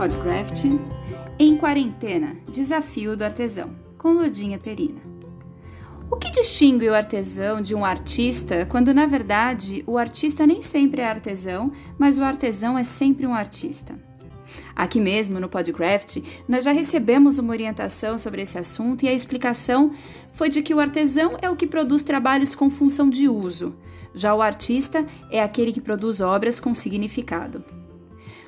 Podcraft, Em Quarentena, Desafio do Artesão, com Ludinha Perina. O que distingue o artesão de um artista quando, na verdade, o artista nem sempre é artesão, mas o artesão é sempre um artista? Aqui mesmo no Podcraft, nós já recebemos uma orientação sobre esse assunto e a explicação foi de que o artesão é o que produz trabalhos com função de uso, já o artista é aquele que produz obras com significado.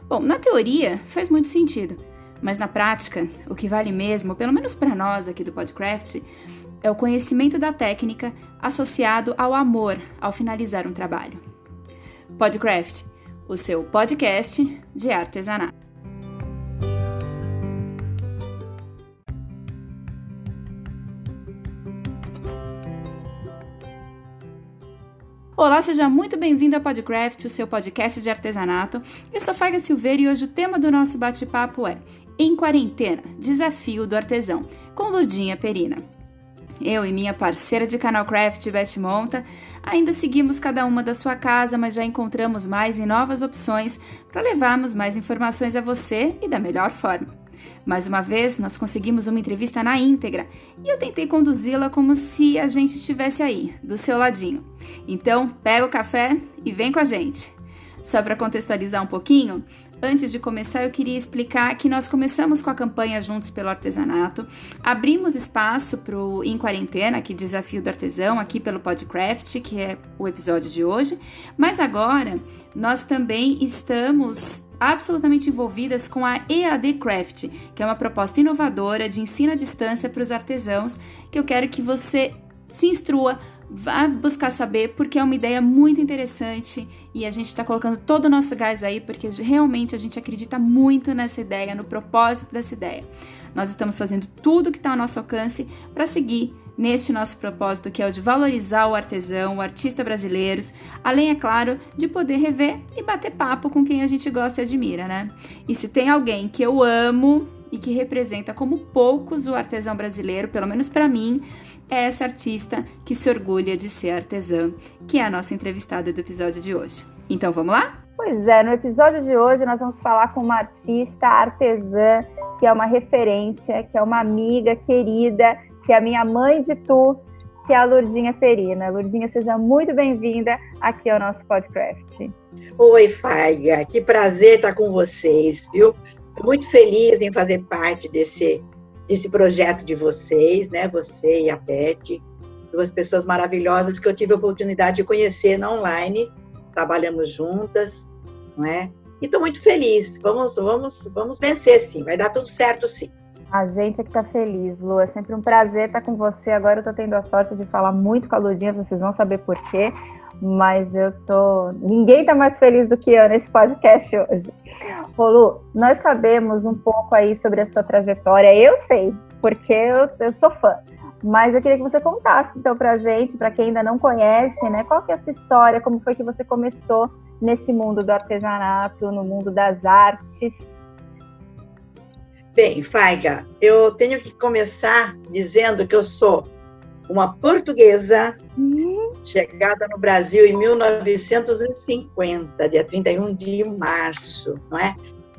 Bom, na teoria faz muito sentido, mas na prática, o que vale mesmo, pelo menos para nós aqui do Podcraft, é o conhecimento da técnica associado ao amor ao finalizar um trabalho. Podcraft, o seu podcast de artesanato. Olá, seja muito bem-vindo ao Podcraft, o seu podcast de artesanato. Eu sou Faiga Silveira e hoje o tema do nosso bate-papo é Em Quarentena, Desafio do Artesão, com Lurdinha Perina. Eu e minha parceira de canal Craft, Beth Monta, ainda seguimos cada uma da sua casa, mas já encontramos mais e novas opções para levarmos mais informações a você e da melhor forma. Mais uma vez, nós conseguimos uma entrevista na íntegra e eu tentei conduzi-la como se a gente estivesse aí, do seu ladinho. Então, pega o café e vem com a gente. Só para contextualizar um pouquinho, antes de começar eu queria explicar que nós começamos com a campanha Juntos pelo Artesanato, abrimos espaço para o Em Quarentena, que Desafio do Artesão, aqui pelo Podcraft, que é o episódio de hoje, mas agora nós também estamos absolutamente envolvidas com a EAD Craft, que é uma proposta inovadora de ensino à distância para os artesãos, que eu quero que você se instrua, vá buscar saber, porque é uma ideia muito interessante e a gente está colocando todo o nosso gás aí, porque realmente a gente acredita muito nessa ideia, no propósito dessa ideia. Nós estamos fazendo tudo que está ao nosso alcance para seguir neste nosso propósito, que é o de valorizar o artesão, o artista brasileiros, além, é claro, de poder rever e bater papo com quem a gente gosta e admira, né? E se tem alguém que eu amo e que representa como poucos o artesão brasileiro, pelo menos para mim, é essa artista que se orgulha de ser artesã, que é a nossa entrevistada do episódio de hoje. Então vamos lá? Pois é, no episódio de hoje nós vamos falar com uma artista artesã que é uma referência, que é uma amiga querida, que é a minha mãe de tu, que é a Lurdinha Perina. Lurdinha, seja muito bem-vinda aqui ao nosso podcast. Oi, Faiga, que prazer estar com vocês, viu? Estou muito feliz em fazer parte desse esse projeto de vocês, né? Você e a Beth, duas pessoas maravilhosas que eu tive a oportunidade de conhecer na online, trabalhamos juntas, não é? E estou muito feliz. Vamos, vamos, vamos vencer, sim. Vai dar tudo certo, sim. A gente é que tá feliz, Lu. É sempre um prazer estar com você. Agora eu tô tendo a sorte de falar muito com a Ludinha, vocês vão saber por quê. Mas eu tô. Ninguém tá mais feliz do que eu nesse podcast hoje. Ô, Lu, nós sabemos um pouco aí sobre a sua trajetória. Eu sei, porque eu, eu sou fã. Mas eu queria que você contasse então pra gente, para quem ainda não conhece, né, qual que é a sua história, como foi que você começou nesse mundo do artesanato, no mundo das artes. Bem, Faiga, eu tenho que começar dizendo que eu sou uma portuguesa uhum. chegada no Brasil em 1950, dia 31 de março, não é?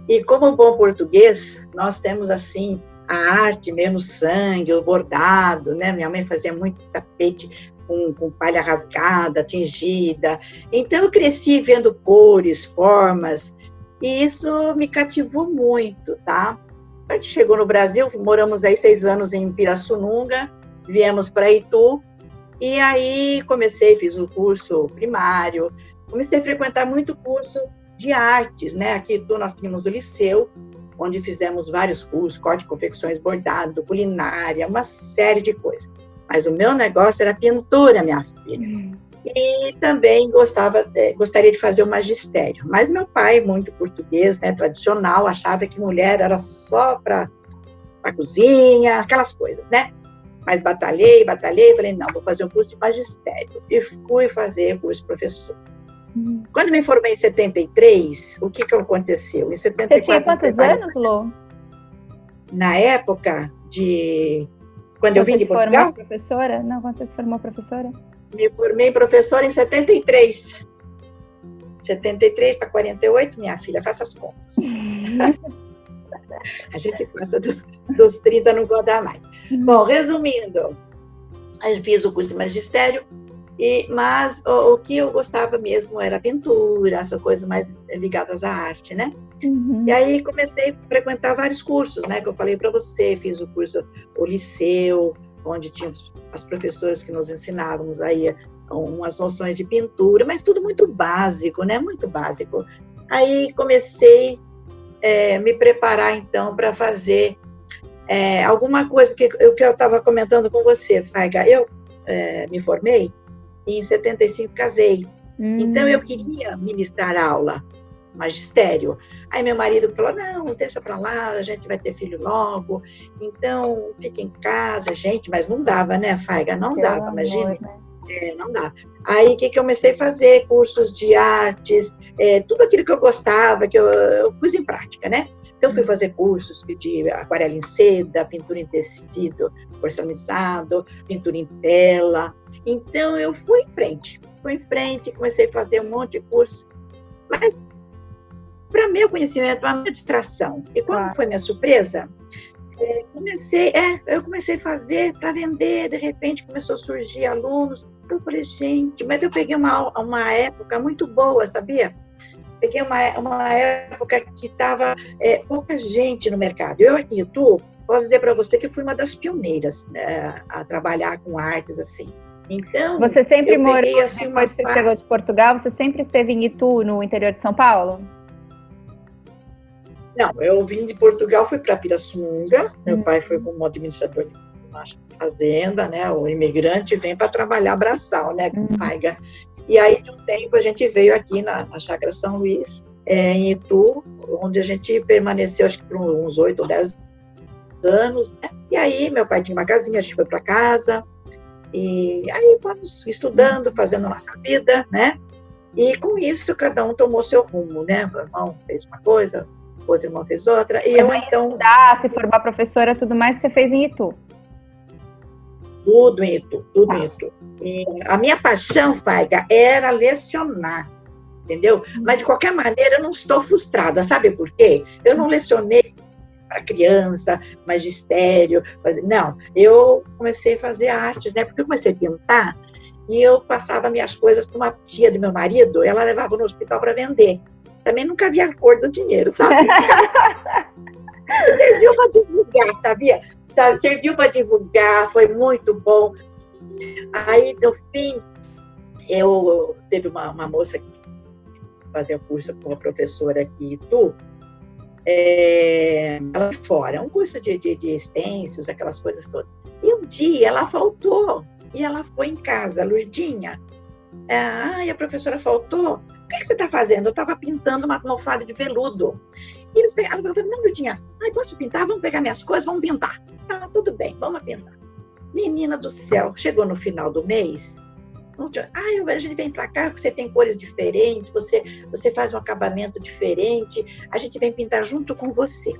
E como bom português, nós temos assim a arte mesmo sangue, o bordado, né? Minha mãe fazia muito tapete com, com palha rasgada, tingida. Então eu cresci vendo cores, formas, e isso me cativou muito, tá? A gente chegou no Brasil, moramos aí seis anos em Pirassununga, viemos para Itu, e aí comecei, fiz o um curso primário, comecei a frequentar muito curso de artes, né? Aqui Itu nós tínhamos o liceu, onde fizemos vários cursos, corte, confecções, bordado, culinária, uma série de coisas. Mas o meu negócio era pintura, minha filha. Hum. E também gostava, gostaria de fazer o magistério. Mas meu pai, muito português, né, tradicional, achava que mulher era só para a cozinha, aquelas coisas, né? Mas batalhei, batalhei, falei, não, vou fazer um curso de magistério. E fui fazer curso de professor. Hum. Quando me formei em 73, o que, que aconteceu? Em 74, Você tinha quantos anos, Lô? Na época de... Quando, quando eu vim de Portugal? Formou professora? Não, quando você se formou professora? Me formei professora em 73. 73 para 48, minha filha, faça as contas. A gente passa do, dos 30, não pode dar mais. Uhum. Bom, resumindo, eu fiz o curso de magistério, e, mas o, o, que eu gostava mesmo era pintura, essas coisas mais ligadas à arte, né? Uhum. E aí comecei a frequentar vários cursos, né? Que eu falei para você, fiz o curso, o liceu, onde tinha as professoras que nos ensinávamos aí umas noções de pintura, mas tudo muito básico, né? Muito básico. Aí comecei a é, me preparar então para fazer é, alguma coisa, porque o que eu estava comentando com você, Faiga, eu é, me formei e em 75 casei. Hum. Então eu queria ministrar aula, magistério. Aí meu marido falou: não, deixa para lá, a gente vai ter filho logo, então fica em casa, gente. Mas não dava, né, Faiga? Não Pelo dava, imagine. Né? É, não dá. Aí, o que, que eu comecei a fazer? Cursos de artes, é, tudo aquilo que eu gostava, que eu, eu pus em prática, né? Então, fui fazer cursos de aquarela em seda, pintura em tecido porcelanizado, pintura em tela. Então, eu fui em frente, fui em frente, comecei a fazer um monte de curso. Mas, para meu conhecimento, a minha distração. E qual foi minha surpresa? É, comecei, é, eu comecei a fazer para vender, de repente começou a surgir alunos. Eu falei, gente, mas eu peguei uma, uma época muito boa, sabia? Peguei uma, uma época que estava é, pouca gente no mercado. Eu aqui em YouTube, posso dizer para você que fui uma das pioneiras né, a trabalhar com artes assim. Então, você sempre morou, peguei, assim, depois que você chegou de Portugal, você sempre esteve em Itu, no interior de São Paulo? Não, eu vim de Portugal, fui para Pirassununga. Meu pai foi como administrador de fazenda, né? O imigrante vem para trabalhar braçal, né? Com uhum. paiga. E aí, de um tempo, a gente veio aqui na, na Chácara São Luís, é, em Itu, onde a gente permaneceu, acho que por uns oito ou dez anos. Né? E aí, meu pai tinha uma casinha, a gente foi para casa. E aí, fomos estudando, fazendo nossa vida, né? E com isso, cada um tomou seu rumo, né? Meu irmão fez uma coisa, outro irmão fez outra. E eu, então. Estudar, se formar professora, tudo mais, você fez em Itu? Tudo em Itu, tudo ah. em Itu. E a minha paixão, Faiga, era lecionar, entendeu? Mas, de qualquer maneira, eu não estou frustrada, sabe por quê? Eu não lecionei para criança, magistério, mas, não, eu comecei a fazer artes, né? Porque eu comecei a pintar e eu passava minhas coisas para uma tia do meu marido, ela levava no hospital para vender também nunca vi a cor do dinheiro, sabe? Serviu para divulgar, sabia? Sabe? Serviu para divulgar, foi muito bom. Aí, no fim, eu teve uma, uma moça que fazia curso com uma professora aqui, tu, é, ela fora, um curso de, de, de extensos, aquelas coisas todas. E um dia ela faltou, e ela foi em casa, Lurdinha. Ah, e a professora faltou, que, que você está fazendo? Eu estava pintando uma almofada de veludo. E eles pegaram, ela falou, não, Lutinha, ai, posso pintar? Vamos pegar minhas coisas, vamos pintar. Ah, tudo bem, vamos pintar. Menina do céu, chegou no final do mês, ah, a gente vem para cá você tem cores diferentes, você, você faz um acabamento diferente, a gente vem pintar junto com você.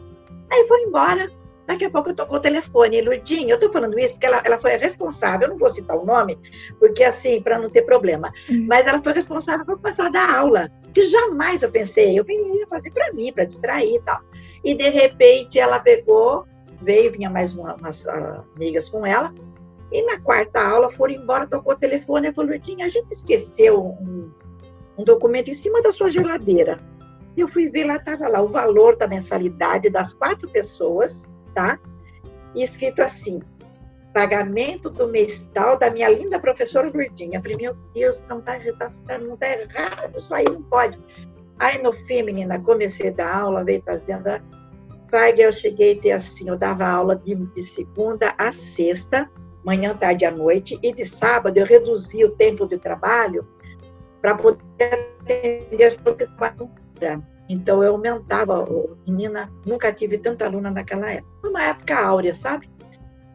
Aí foi embora, Daqui a pouco tocou o telefone, Ludinha, eu estou falando isso porque ela, ela foi a responsável, eu não vou citar o nome, porque assim, para não ter problema, uhum. mas ela foi responsável por começar a dar aula, que jamais eu pensei, eu ia fazer para mim, para distrair e tal. E de repente ela pegou, veio, vinha mais uma, umas uh, amigas com ela, e na quarta aula foram embora, tocou o telefone e falou, Ludinha, a gente esqueceu um, um documento em cima da sua geladeira. E eu fui ver lá, estava lá o valor da mensalidade das quatro pessoas, tá? E escrito assim, pagamento do mês tal da minha linda professora Lourdinha. Falei, meu Deus, não tá, tá, não tá errado, isso aí não pode. Aí no fim, menina, comecei a dar aula, veio trazendo a FAG, eu cheguei a ter assim, eu dava aula de, de segunda a sexta, manhã, tarde à noite, e de sábado eu reduzi o tempo de trabalho para poder atender as pessoas que trabalham então eu aumentava, menina, nunca tive tanta aluna naquela época. Foi uma época áurea, sabe?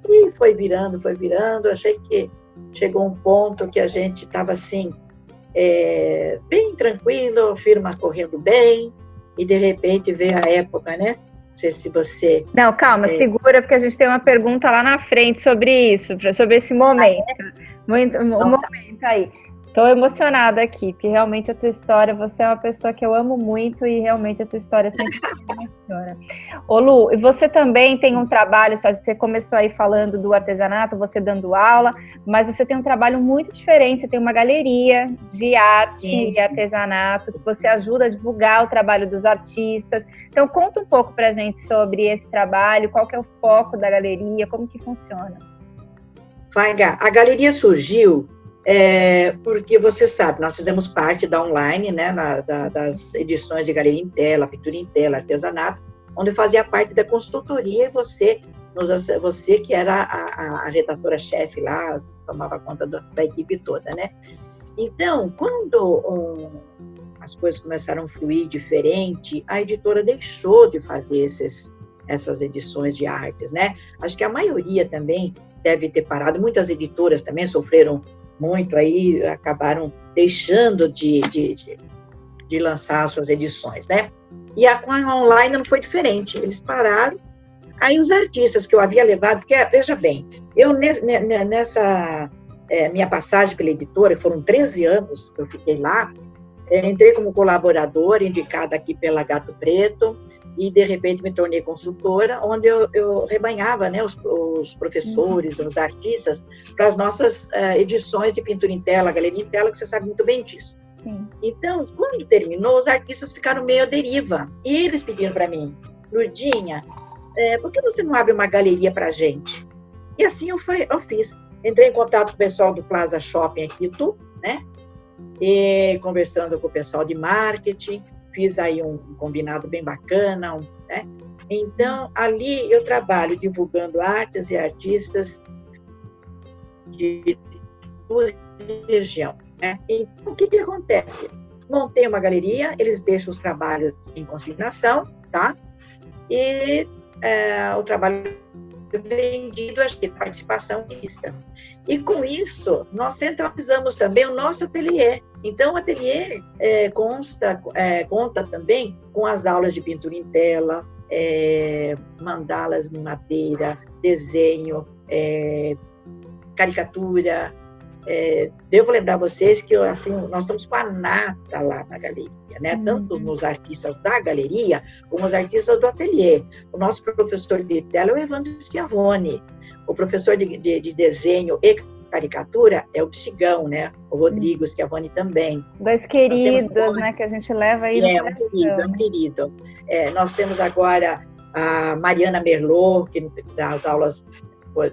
E foi virando, foi virando. Achei que chegou um ponto que a gente estava assim, é, bem tranquilo, firma correndo bem, e de repente veio a época, né? Não sei se você. Não, calma, é... segura, porque a gente tem uma pergunta lá na frente sobre isso, sobre esse momento. Ah, é? Muito, um então, tá. momento aí. Estou emocionada aqui, porque realmente a tua história, você é uma pessoa que eu amo muito e realmente a tua história sempre me emociona. Ô Lu, e você também tem um trabalho, sabe, você começou aí falando do artesanato, você dando aula, mas você tem um trabalho muito diferente, você tem uma galeria de arte Sim. e artesanato, que você ajuda a divulgar o trabalho dos artistas. Então conta um pouco pra gente sobre esse trabalho, qual que é o foco da galeria, como que funciona. Faiga, a galeria surgiu é, porque você sabe, nós fizemos parte da online, né, na, da, das edições de Galeria em Tela, Pintura em Tela, Artesanato, onde fazia parte da consultoria e você, você que era a, a redatora-chefe lá, tomava conta da, da, equipe toda, né? Então, quando um, as coisas começaram a fluir diferente, a editora deixou de fazer esses, essas edições de artes, né? Acho que a maioria também deve ter parado, muitas editoras também sofreram muito aí, acabaram deixando de, de, de, de lançar suas edições, né? E a, com a online não foi diferente, eles pararam. Aí os artistas que eu havia levado, porque, veja bem, eu nessa é, minha passagem pela editora, foram 13 anos que eu fiquei lá, é, entrei como colaboradora, indicada aqui pela Gato Preto, e de repente me tornei consultora, onde eu, eu rebanhava né, os, os professores, uhum. os artistas, para as nossas uh, edições de pintura em tela, galeria em tela, que você sabe muito bem disso. Sim. Então, quando terminou, os artistas ficaram meio à deriva. E eles pediram para mim, Lurdinha, é, por que você não abre uma galeria para a gente? E assim eu, fui, eu, fiz. Entrei em contato com o pessoal do Plaza Shopping aqui, Itu, né? E conversando com o pessoal de marketing, fiz aí um, combinado bem bacana, um, né? Então, ali eu trabalho divulgando artes e artistas de região. Né? Então, o que, que acontece? Montei uma galeria, eles deixam os trabalhos em consignação, tá? E é, o trabalho vendido a participação lista. E com isso, nós centralizamos também o nosso ateliê. Então, o ateliê é, consta, é, conta também com as aulas de pintura em tela, é, mandalas em madeira, desenho, é, caricatura, é, devo lembrar vocês que assim, nós estamos com a nata lá na galeria, né? Uhum. Tanto nos artistas da galeria, como os artistas do ateliê. O nosso professor de tela é o Evandro Schiavone. O professor de, de, de desenho e caricatura é o Psigão, né? O Rodrigo Schiavone também. Dois queridos, né? Que a gente leva aí É, um querido, um querido. É, nós temos agora a Mariana Merlot, que das aulas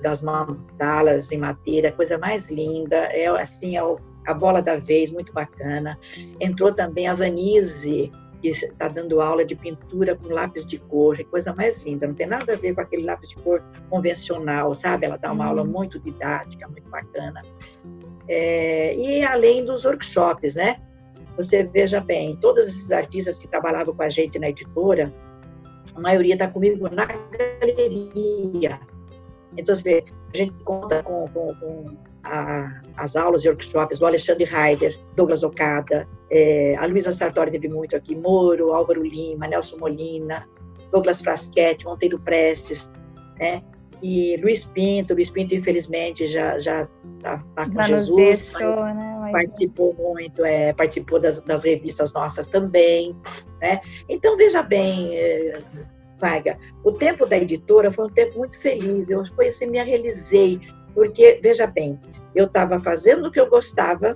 das mandalas em madeira, coisa mais linda, é assim, é a bola da vez, muito bacana. Entrou também a Vanise, que está dando aula de pintura com lápis de cor, coisa mais linda, não tem nada a ver com aquele lápis de cor convencional, sabe? Ela dá uma aula uhum. muito didática, muito bacana. É, e além dos workshops, né? Você veja bem, todos esses artistas que trabalhavam com a gente na editora, a maioria está comigo na galeria. Então, você vê, a gente conta com, com, com a, as aulas e workshops do Alexandre Heider, Douglas Okada, é, a Luísa Sartori teve muito aqui, Moro, Álvaro Lima, Nelson Molina, Douglas Frasquete, Monteiro Prestes, né? E Luiz Pinto, Luiz Pinto infelizmente já já está tá com já Jesus, deixou, né? Mas... participou muito, é, participou das, das revistas nossas também, né? Então veja bem, é, vaga. O tempo da editora foi um tempo muito feliz, eu foi assim, me realizei, porque, veja bem, eu estava fazendo o que eu gostava,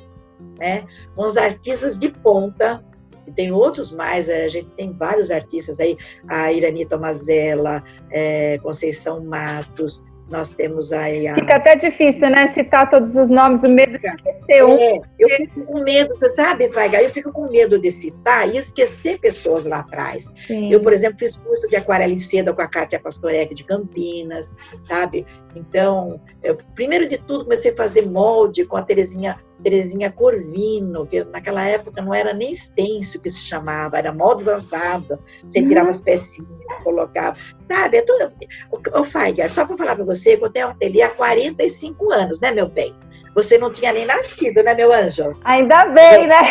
né, com os artistas de ponta, e tem outros mais, é, a gente tem vários artistas aí, a Irani Tomazella, é, Conceição Matos, nós temos aí a... Fica até difícil, né? Citar todos os nomes, o medo de esquecer um. É, eu fico com medo, você sabe, Faiga? Eu fico com medo de citar e esquecer pessoas lá atrás. Sim. Eu, por exemplo, fiz curso de aquarela em seda com a Kátia Pastorek de Campinas, sabe? Então, eu, primeiro de tudo, comecei a fazer molde com a Terezinha Terezinha Corvino, que naquela época não era nem extenso que se chamava, era modo vazado. Você tirava uhum. as pecinhas, colocava. Sabe, é tudo. O, o Faiga, só para falar para você, que eu tenho ateliê há 45 anos, né, meu bem? Você não tinha nem nascido, né, meu anjo? Ainda bem, né?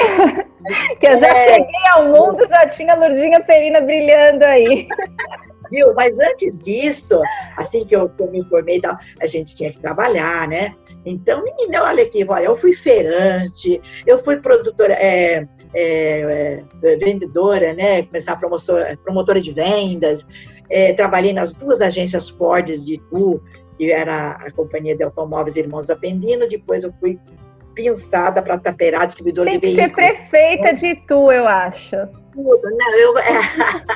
que eu já é. cheguei ao mundo, já tinha a Lurdinha Perina brilhando aí. Viu? Mas antes disso, assim que eu, que eu me formei, a gente tinha que trabalhar, né? Então, menina, olha aqui, olha, eu fui feirante, eu fui produtora, é, é, é, vendedora, né? Começar promotora, promotora de vendas, é, trabalhei nas duas agências Ford de Itu, que era a companhia de automóveis Irmãos Apendino, depois eu fui pensada para Taperá, distribuidor Tem de veículos. Tem que ser prefeita de Itu, eu acho. Tudo, não, eu, é.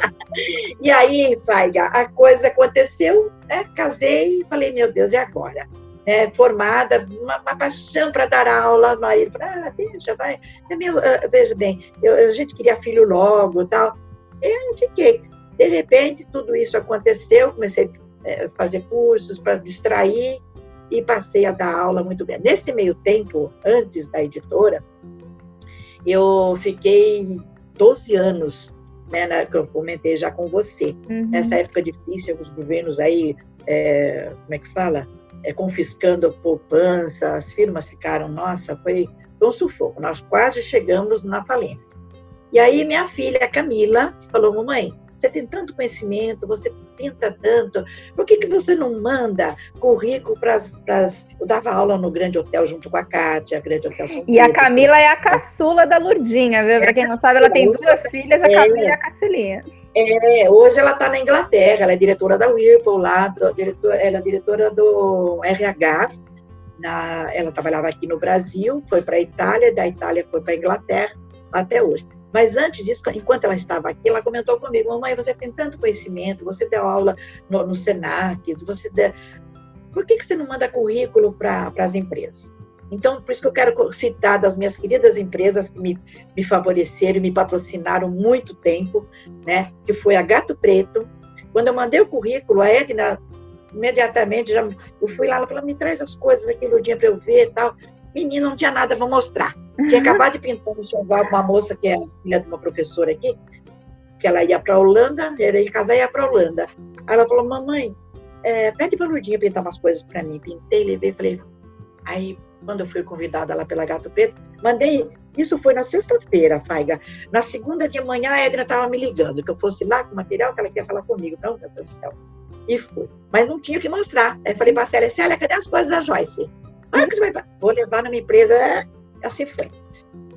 e aí, Faiga, a coisa aconteceu, né? casei e falei, meu Deus, e agora? Né, formada, uma, uma paixão para dar aula, o marido falou, ah, deixa, vai. É meu, uh, veja bem, eu, a gente queria filho logo tal. E aí fiquei. De repente, tudo isso aconteceu, comecei a fazer cursos para distrair, e passei a dar aula muito bem. Nesse meio tempo, antes da editora, eu fiquei 12 anos, né, na, que eu comentei já com você. Uhum. Nessa época difícil, os governos aí, é, como é que fala? É, confiscando a poupança, as firmas ficaram, nossa, foi, foi um sufoco. Nós quase chegamos na falência. E aí minha filha, Camila, falou, mamãe, você tem tanto conhecimento, você pinta tanto, por que, que você não manda currículo para as. Eu dava aula no Grande Hotel junto com a Kátia, Grande Hotel São E a Camila é a caçula da Lurdinha, viu? Para quem não sabe, ela tem duas filhas, a é, Camila é a caçulinha. É, hoje ela está na Inglaterra, ela é diretora da Whirlpool lá, do, diretor, ela é diretora do RH, na, ela trabalhava aqui no Brasil, foi para a Itália, da Itália foi para a Inglaterra, até hoje. Mas antes disso, enquanto ela estava aqui, ela comentou comigo: Mamãe, você tem tanto conhecimento, você deu aula no, no Senac, você deu... por que, que você não manda currículo para as empresas? Então, por isso que eu quero citar das minhas queridas empresas que me, me favoreceram, me patrocinaram muito tempo, né? Que foi a Gato Preto. Quando eu mandei o currículo, a Edna imediatamente já eu fui lá, ela falou: me traz as coisas aquele dia para eu ver e tal. Menina, não tinha nada para mostrar. Tinha acabado de pintar no enxoval uma moça que é filha de uma professora aqui, que ela ia para Holanda, ela ia casar e ia para Holanda. Aí ela falou, mamãe, é, pede para Lurdinha pintar umas coisas para mim. Pintei, levei, falei. Aí, quando eu fui convidada lá pela Gato Preto, mandei. Isso foi na sexta-feira, Faiga. Na segunda de manhã, a Edna estava me ligando, que eu fosse lá com o material que ela queria falar comigo. Não, meu Deus do céu. E fui. Mas não tinha o que mostrar. Aí falei para a Célia, Célia, cadê as coisas da Joyce? Ah, que você vai. Vou levar na minha empresa. É, assim foi.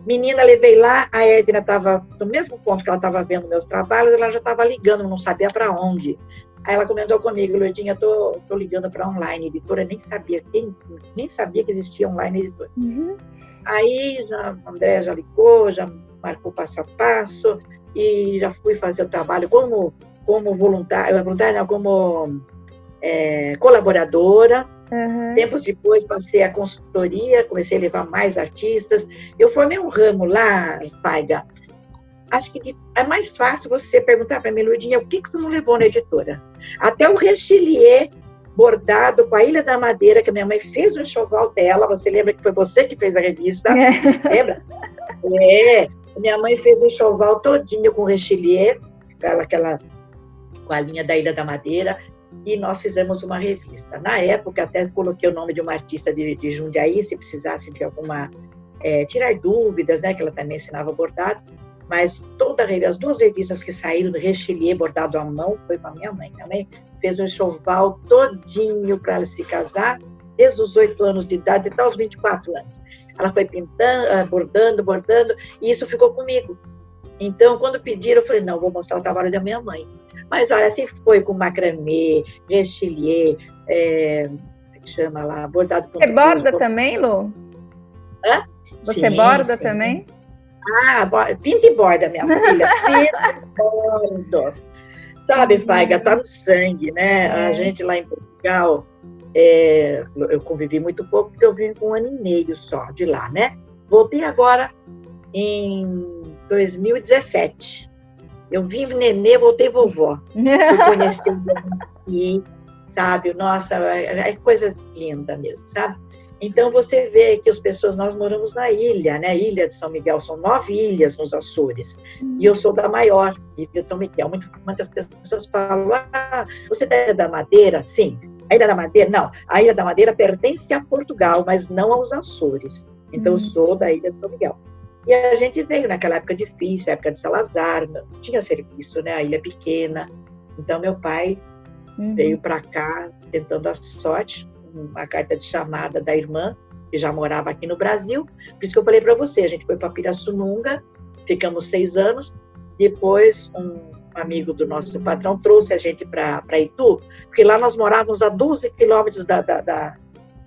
Menina, levei lá, a Edna estava no mesmo ponto que ela estava vendo meus trabalhos, ela já estava ligando, não sabia para onde. Aí ela comentou comigo, Lourdinha, tô, tô ligando para online editora, nem sabia quem, nem sabia que existia online editora. Uhum. Aí já, a André já ligou, já marcou passo a passo e já fui fazer o trabalho como como voluntária, voluntária não, como é, colaboradora Uhum. Tempos depois passei a consultoria, comecei a levar mais artistas. Eu formei um ramo lá, Paiga. Acho que é mais fácil você perguntar para a Meludinha o que, que você não levou na editora. Até o rechilier bordado com a Ilha da Madeira, que a minha mãe fez o enxoval dela. Você lembra que foi você que fez a revista? É. Lembra? É. Minha mãe fez o enxoval todinho com rechilier, aquela, aquela com a linha da Ilha da Madeira e nós fizemos uma revista. Na época, até coloquei o nome de uma artista de, de Jundiaí, se precisasse de alguma. É, tirar dúvidas, né? Que ela também ensinava bordado. Mas toda as duas revistas que saíram do Rechelier bordado à mão foi para minha mãe. Minha mãe fez um enxoval todinho para ela se casar, desde os oito anos de idade até os 24 anos. Ela foi pintando, ah, bordando, bordando, e isso ficou comigo. Então, quando pediram, eu falei, não, vou mostrar o trabalho da minha mãe. Mas olha, assim foi com macramê, rechilier, é, é que chama lá, bordado com Você borda também, Lu? Hã? Você sim, borda sim. também? Ah, pinta e borda, minha filha. Pinta e borda. Sabe, Faiga, tá no sangue, né? A é. gente lá em Portugal, é, eu convivi muito pouco, porque eu vim com um ano e meio só de lá, né? Voltei agora em 2017. Eu vim nenê, voltei vovó. Eu conheci o aqui, sabe? Nossa, é, é coisa linda mesmo, sabe? Então você vê que as pessoas, nós moramos na ilha, né? Ilha de São Miguel, são nove ilhas nos Açores. E eu sou da maior, Ilha de São Miguel. Muitas, pessoas falam, ah, você é da Madeira? Sim. A Ilha da Madeira? Não. A Ilha da Madeira pertence a Portugal, mas não aos Açores. Então eu hum. sou da Ilha de São Miguel. E a gente veio naquela época difícil, época de Salazar, não tinha serviço, né? A ilha pequena. Então meu pai uhum. veio para cá tentando a sorte, uma carta de chamada da irmã, que já morava aqui no Brasil. Por isso que eu falei para você, a gente foi para Pirassununga, ficamos seis anos. Depois, um amigo do nosso patrão trouxe a gente para Itu, porque lá nós morávamos a 12 quilômetros da, da, da,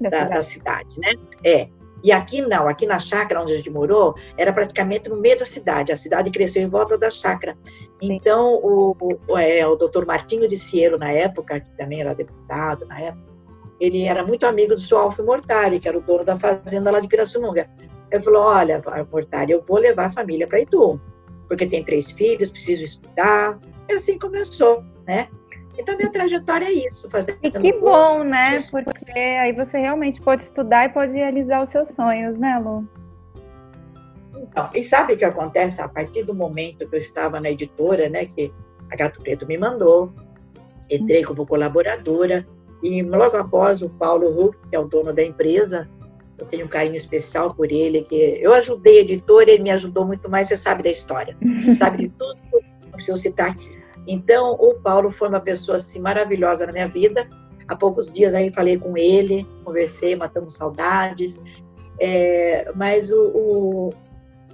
da, da cidade, né? É. E aqui não, aqui na chácara onde a gente morou, era praticamente no meio da cidade. A cidade cresceu em volta da chácara. Então, o, o, é, o doutor Martinho de Cielo, na época, que também era deputado na época, ele era muito amigo do seu Alfio Mortari, que era o dono da fazenda lá de Pirassununga. Ele falou, olha, Mortari, eu vou levar a família para Itu, porque tem três filhos, preciso estudar. E assim começou, né? Então, minha trajetória é isso, fazer. E que bom, né? Porque aí você realmente pode estudar e pode realizar os seus sonhos, né, Lu? Então, e sabe o que acontece? A partir do momento que eu estava na editora, né, que a Gato Preto me mandou, entrei como colaboradora, e logo após o Paulo Huck, que é o dono da empresa, eu tenho um carinho especial por ele, que eu ajudei a editora, ele me ajudou muito mais, você sabe da história, você sabe de tudo, não preciso citar aqui. Então, o Paulo foi uma pessoa assim, maravilhosa na minha vida. Há poucos dias aí falei com ele, conversei, matamos saudades. É, mas o, o,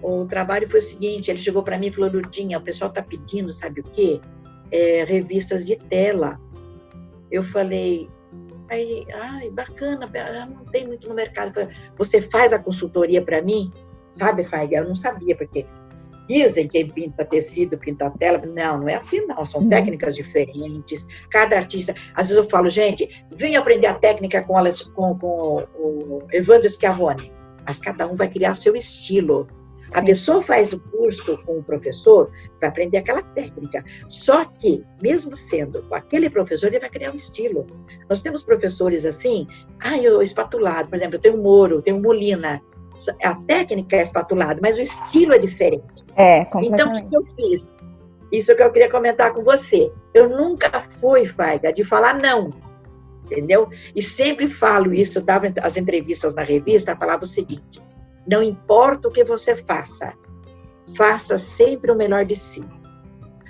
o, trabalho foi o seguinte: ele chegou para mim e falou, Lurdinha, o pessoal está pedindo, sabe o quê? É, revistas de tela. Eu falei, aí, ai, bacana, não tem muito no mercado. Você faz a consultoria para mim? Sabe, Faiga? Eu não sabia, porque Dizem que pinta tecido, pinta tela. Não, não é assim, não. São técnicas diferentes. Cada artista. Às vezes eu falo, gente, vem aprender a técnica com, com, com o Evandro Schiavone. Mas cada um vai criar seu estilo. A pessoa faz o curso com o professor, vai aprender aquela técnica. Só que, mesmo sendo com aquele professor, ele vai criar um estilo. Nós temos professores assim, ah, eu espatulado, por exemplo, eu tenho Moro, eu tenho Molina a técnica é espatulada, mas o estilo é diferente. É, então, o que eu fiz? Isso que eu queria comentar com você. Eu nunca fui, Faiga, de falar não, entendeu? E sempre falo isso, eu dava as entrevistas na revista, falava o seguinte, não importa o que você faça, faça sempre o melhor de si.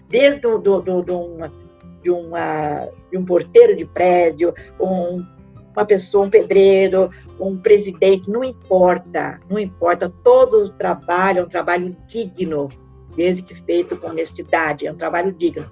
Desde do, do, do, do uma, de, uma, de um porteiro de prédio, um uma pessoa, um pedreiro, um presidente, não importa, não importa, todo trabalho é um trabalho digno, desde que feito com honestidade, é um trabalho digno.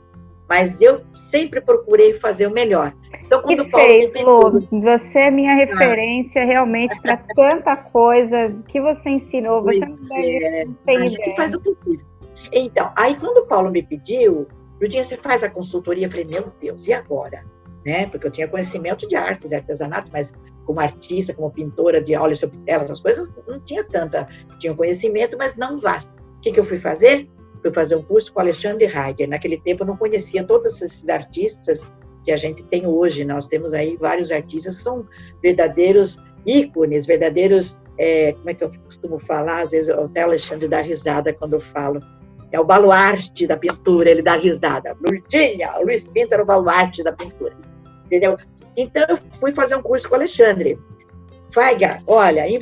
Mas eu sempre procurei fazer o melhor. Então, quando que Paulo fez, Lu, você é minha referência ah. realmente para tanta coisa que você ensinou. Você não é, a gente faz o possível. Então, aí quando o Paulo me pediu, dia você faz a consultoria, eu falei, meu Deus, e agora? né? Porque eu tinha conhecimento de artes artesanato, mas como artista, como pintora de óleo sobre tela, essas coisas, não tinha tanta. Tinha conhecimento, mas não vasto. O que, que eu fui fazer? Fui fazer um curso com Alexandre Heider. Naquele tempo eu não conhecia todos esses artistas que a gente tem hoje. Nós temos aí vários artistas que são verdadeiros ícones, verdadeiros, é, como é que eu costumo falar? Às vezes até o Alexandre dá risada quando eu falo. É o baluarte da pintura, ele dá risada. Lourdinha, o Luiz Pinto era o baluarte da pintura entendeu? Então, eu fui fazer um curso com o Alexandre. Faiga, olha, em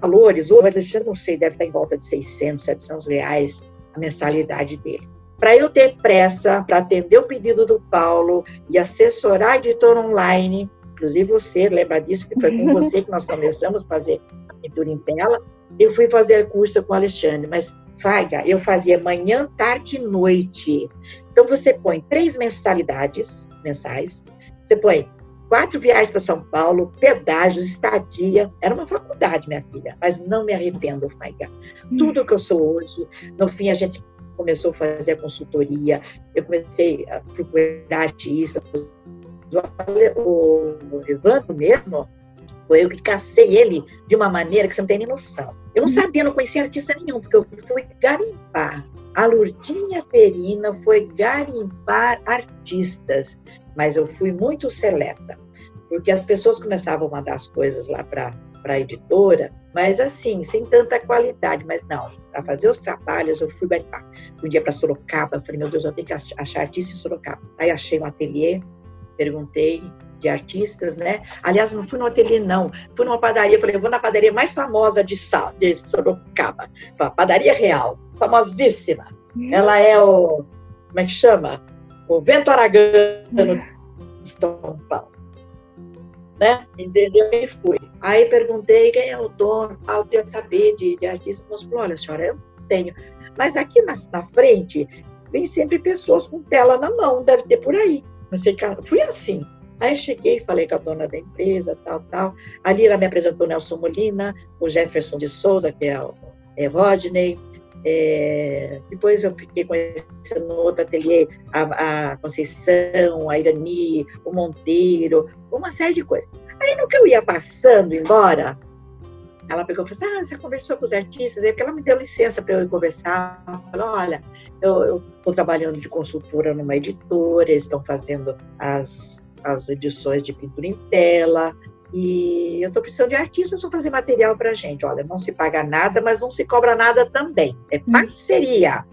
valores, o Alexandre, não sei, deve estar em volta de 600, 700 reais a mensalidade dele. Para eu ter pressa, para atender o pedido do Paulo e assessorar a editora online, inclusive você lembra disso, que foi com você que nós começamos a fazer a pintura em tela, eu fui fazer curso com o Alexandre, mas Faiga, eu fazia manhã, tarde e noite. Então você põe três mensalidades mensais, você põe quatro viagens para São Paulo, pedágios, estadia. Era uma faculdade, minha filha, mas não me arrependo, Faiga. Tudo que eu sou hoje, no fim a gente começou a fazer consultoria, eu comecei a procurar artistas. O Evandro mesmo, foi eu que cacei ele de uma maneira que você não tem nem noção. Eu não sabia, não conhecia artista nenhum, porque eu fui garimpar. A Lurdinha Perina foi garimpar artistas mas eu fui muito seleta, porque as pessoas começavam a mandar as coisas lá para a editora, mas assim, sem tanta qualidade. Mas não, para fazer os trabalhos, eu fui barimpar. Um dia para Sorocaba, falei, meu Deus, eu tenho que achar artista em Sorocaba. Aí achei um ateliê, perguntei de artistas, né? Aliás, não fui no ateliê, não. Fui numa padaria, falei, eu vou na padaria mais famosa de, Sal, de Sorocaba, a Padaria Real, famosíssima. Hum. Ela é o, como é que chama? O vento aragano de São Paulo. né? Entendeu? E fui. Aí perguntei quem é o dono, ah, eu tenho saber de, de artista. Falou, olha, senhora, eu tenho. Mas aqui na, na frente, vem sempre pessoas com tela na mão, deve ter por aí. Mas fui assim. Aí cheguei, falei com a dona da empresa, tal, tal. Ali ela me apresentou o Nelson Molina, o Jefferson de Souza, que é o é, Rodney. É, depois eu fiquei conhecendo outro ateliê a, a, Conceição, a Irani, o Monteiro, uma série de coisas. Aí no que eu ia passando embora, ela pegou e falou assim, ah, você conversou com os artistas? Aí ela me deu licença para eu conversar. Ela falou, olha, eu estou trabalhando de consultora numa editora, eles estão fazendo as, as edições de pintura em tela, e eu estou precisando de artistas para fazer material para a gente. Olha, não se paga nada, mas não se cobra nada também. É hum. parceria.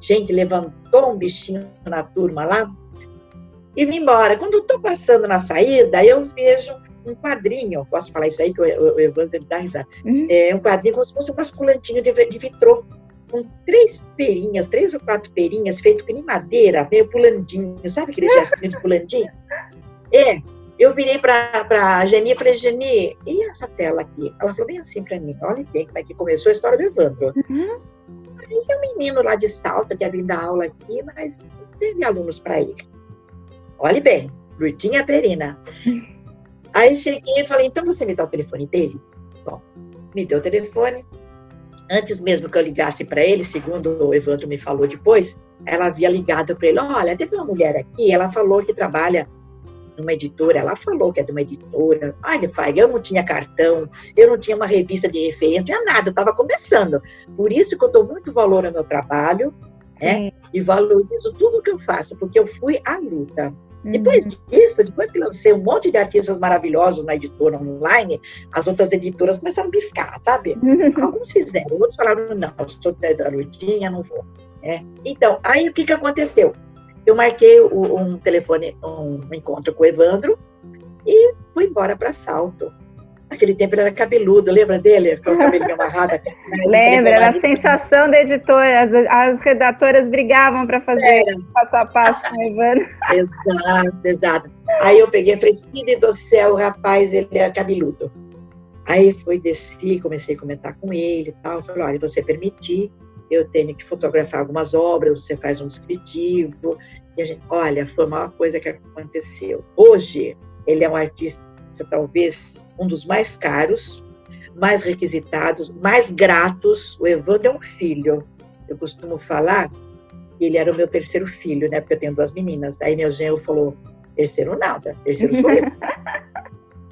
Gente, levantou um bichinho na turma lá e vim embora. Quando eu estou passando na saída, eu vejo um quadrinho, posso falar isso aí, que o Evandro dá risada. Uhum. É um quadrinho como se fosse um basculantinho de, de vitrô, com três perinhas, três ou quatro perinhas, feito com madeira, meio pulandinho, sabe aquele gestinho de pulandinho? É, eu virei para a Geni e falei, Geni, e essa tela aqui? Ela falou bem assim para mim, olha bem como é que começou a história do Evandro. Uhum. E um menino lá de Salta que ia vir dar aula aqui, mas não teve alunos para ele. Olhe bem, Lutinha Perina. Aí cheguei e falei, então você me dá o telefone dele? Bom, me deu o telefone. Antes mesmo que eu ligasse para ele, segundo o Evandro me falou depois, ela havia ligado para ele, olha, teve uma mulher aqui, ela falou que trabalha numa editora, ela falou que é de uma editora. Olha, Fag, eu não tinha cartão, eu não tinha uma revista de referência, não tinha nada, eu estava começando. Por isso que eu dou muito valor ao meu trabalho, né? E valorizo tudo que eu faço, porque eu fui à luta. Uhum. Depois disso, depois que lancei um monte de artistas maravilhosos na editora online, as outras editoras começaram a piscar, sabe? Uhum. Alguns fizeram, outros falaram, não, sou da Lutinha, não vou. É. Então, aí o que, que aconteceu? Eu marquei um telefone, um encontro com o Evandro e fui embora para Salto. Naquele tempo ele era cabeludo, lembra dele? Com o cabelinho amarrado. Lembra, era a sensação da editora. As, as redatoras brigavam para fazer era. passo a passo com o Evandro. exato, exato. Aí eu peguei falei, filho do céu, rapaz, ele é cabeludo. Aí fui, desci, comecei a comentar com ele e tal. Falei, olha, você permitir, eu tenho que fotografar algumas obras, você faz um descritivo. E a gente, olha, foi uma coisa que aconteceu. Hoje, ele é um artista, talvez, um dos mais caros, mais requisitados, mais gratos. O Evandro é um filho. Eu costumo falar que ele era o meu terceiro filho, né? Porque eu tenho duas meninas. Daí meu genro falou, terceiro nada, terceiro sou eu.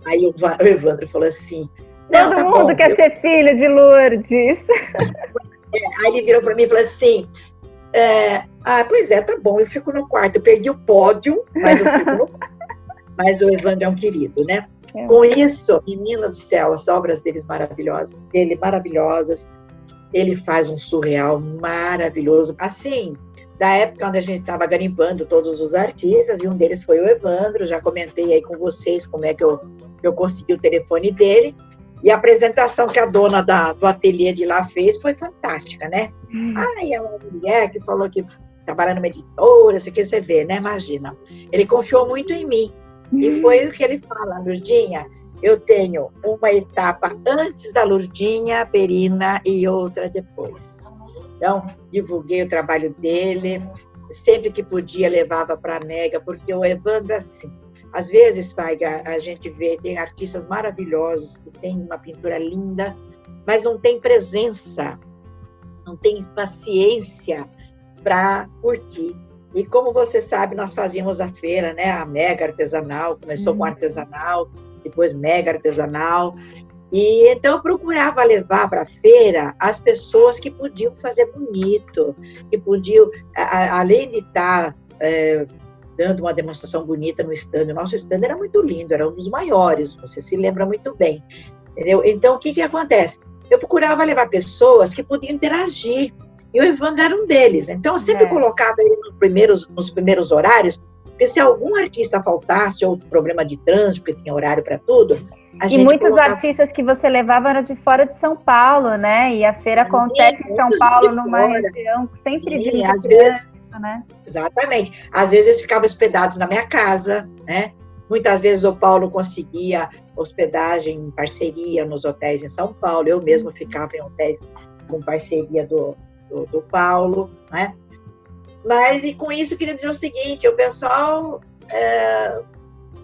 Aí o, Evandro falou assim, Todo tá mundo bom, quer eu... ser filho de Lourdes. Aí ele virou para mim e falou assim: é, Ah, pois é, tá bom, eu fico no quarto. Eu perdi o pódio, mas eu fico no Mas o Evandro é um querido, né? É. Com isso, menina do céu, as obras deles maravilhosas, dele maravilhosas. Ele faz um surreal maravilhoso. Assim, da época onde a gente estava garimpando todos os artistas, e um deles foi o Evandro. Já comentei aí com vocês como é que eu, eu consegui o telefone dele. E a apresentação que a dona da, do ateliê de lá fez foi fantástica, né? Hum. Aí é uma mulher que falou que trabalha numa editora, isso aqui você vê, né? Imagina. Ele confiou muito em mim. Hum. E foi o que ele fala, Lurdinha, eu tenho uma etapa antes da Lurdinha, Perina e outra depois. Então, divulguei o trabalho dele, sempre que podia levava para a Mega, porque o Evandro, assim, às vezes, Paiga, a gente vê, tem artistas maravilhosos que têm uma pintura linda, mas não tem presença, não tem paciência para curtir. E como você sabe, nós fazíamos a feira, né? A mega artesanal, começou com uhum. artesanal, depois mega artesanal. E então eu procurava levar para a feira as pessoas que podiam fazer bonito, que podiam, a, além de estar tá, é, dando uma demonstração bonita no stand. O nosso stand era muito lindo, era um dos maiores, você se lembra muito bem. Entendeu? Então, o que, que acontece? Eu procurava levar pessoas que podiam interagir. E o Evandro era um deles. Então, eu sempre é. colocava ele nos primeiros, nos primeiros horários, porque se algum artista faltasse, ou problema de trânsito, porque tinha horário para tudo, e muitos colocava... artistas que você levava eram de fora de São Paulo, né? E a feira acontece Sim, em São Paulo, numa região sempre Sim, de às vezes, né? Exatamente. Às vezes eles ficavam hospedados na minha casa, né? Muitas vezes o Paulo conseguia hospedagem em parceria nos hotéis em São Paulo, eu mesmo ficava em hotéis com parceria do, do, do Paulo, né? Mas, e com isso, queria dizer o seguinte: o pessoal, é,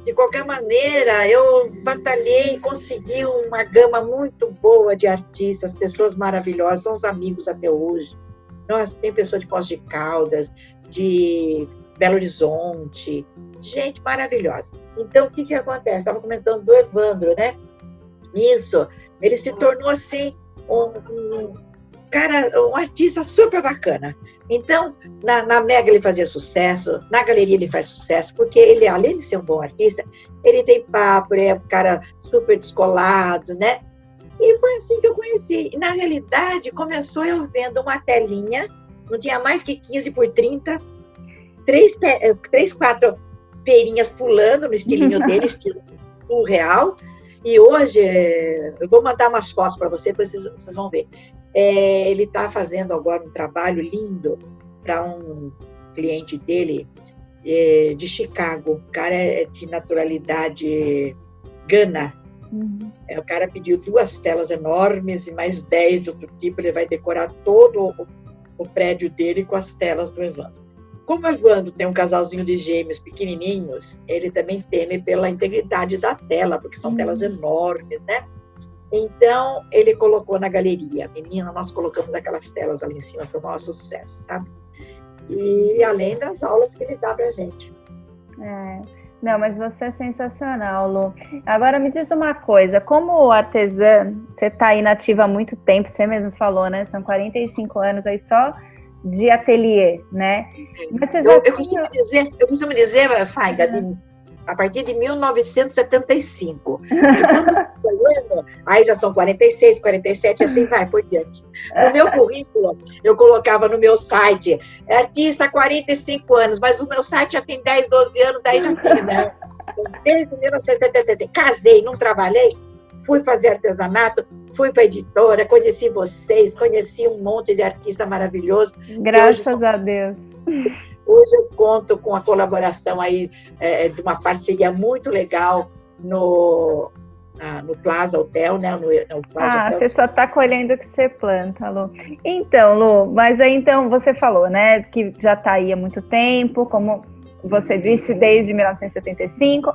de qualquer maneira, eu batalhei, consegui uma gama muito boa de artistas, pessoas maravilhosas, são os amigos até hoje. Nossa, tem pessoa de Poços de Caldas, de Belo Horizonte, gente maravilhosa. Então, o que, que acontece? Estava comentando do Evandro, né? Isso, ele se tornou assim um, um cara, um artista super bacana. Então, na, na, Mega ele fazia sucesso, na galeria ele faz sucesso, porque ele, além de ser um bom artista, ele tem papo, ele é um cara super descolado, né? E foi assim que eu conheci. Na realidade, começou eu vendo uma telinha, não tinha mais que 15 por 30, três, eh, três quatro perinhas pulando no estilinho dele, estilo real. E hoje, eh, eu vou mandar umas fotos para você, depois vocês, vocês vão ver. É, ele está fazendo agora um trabalho lindo para um cliente dele é, de Chicago. O cara é de naturalidade Gana. Uhum. É, o cara pediu duas telas enormes e mais dez do outro tipo. Ele vai decorar todo o, o prédio dele com as telas do Evandro. Como o Evandro tem um casalzinho de gêmeos pequenininhos, ele também teme pela integridade da tela, porque são uhum. telas enormes, né? Então, ele colocou na galeria. Menina, nós colocamos aquelas telas ali em cima, foi um maior sucesso, sabe? E além das aulas que ele dá pra gente. É. Não, mas você é sensacional, Lu. Agora me diz uma coisa, como artesã, você está aí nativa há muito tempo, você mesmo falou, né? São 45 anos aí só de ateliê, né? Mas você já eu, eu, costumo dizer, eu costumo dizer, Faiga, uhum a partir de 1975. aí já são 46, 47, assim vai por diante. No meu currículo, eu colocava no meu site, é artista há 45 anos, mas o meu site já tem 10, 12 anos, daí já tem, né? Desde 1976. Casei, não trabalhei, fui fazer artesanato, fui para a editora, conheci vocês, conheci um monte de artista maravilhoso. Graças são... a Deus. Hoje eu conto com a colaboração aí é, de uma parceria muito legal no, ah, no Plaza Hotel, né? No, no Plaza ah, Hotel. você só está colhendo o que você planta, Lu. Então, Lu, mas aí então você falou, né, que já está aí há muito tempo, como você disse, desde 1975,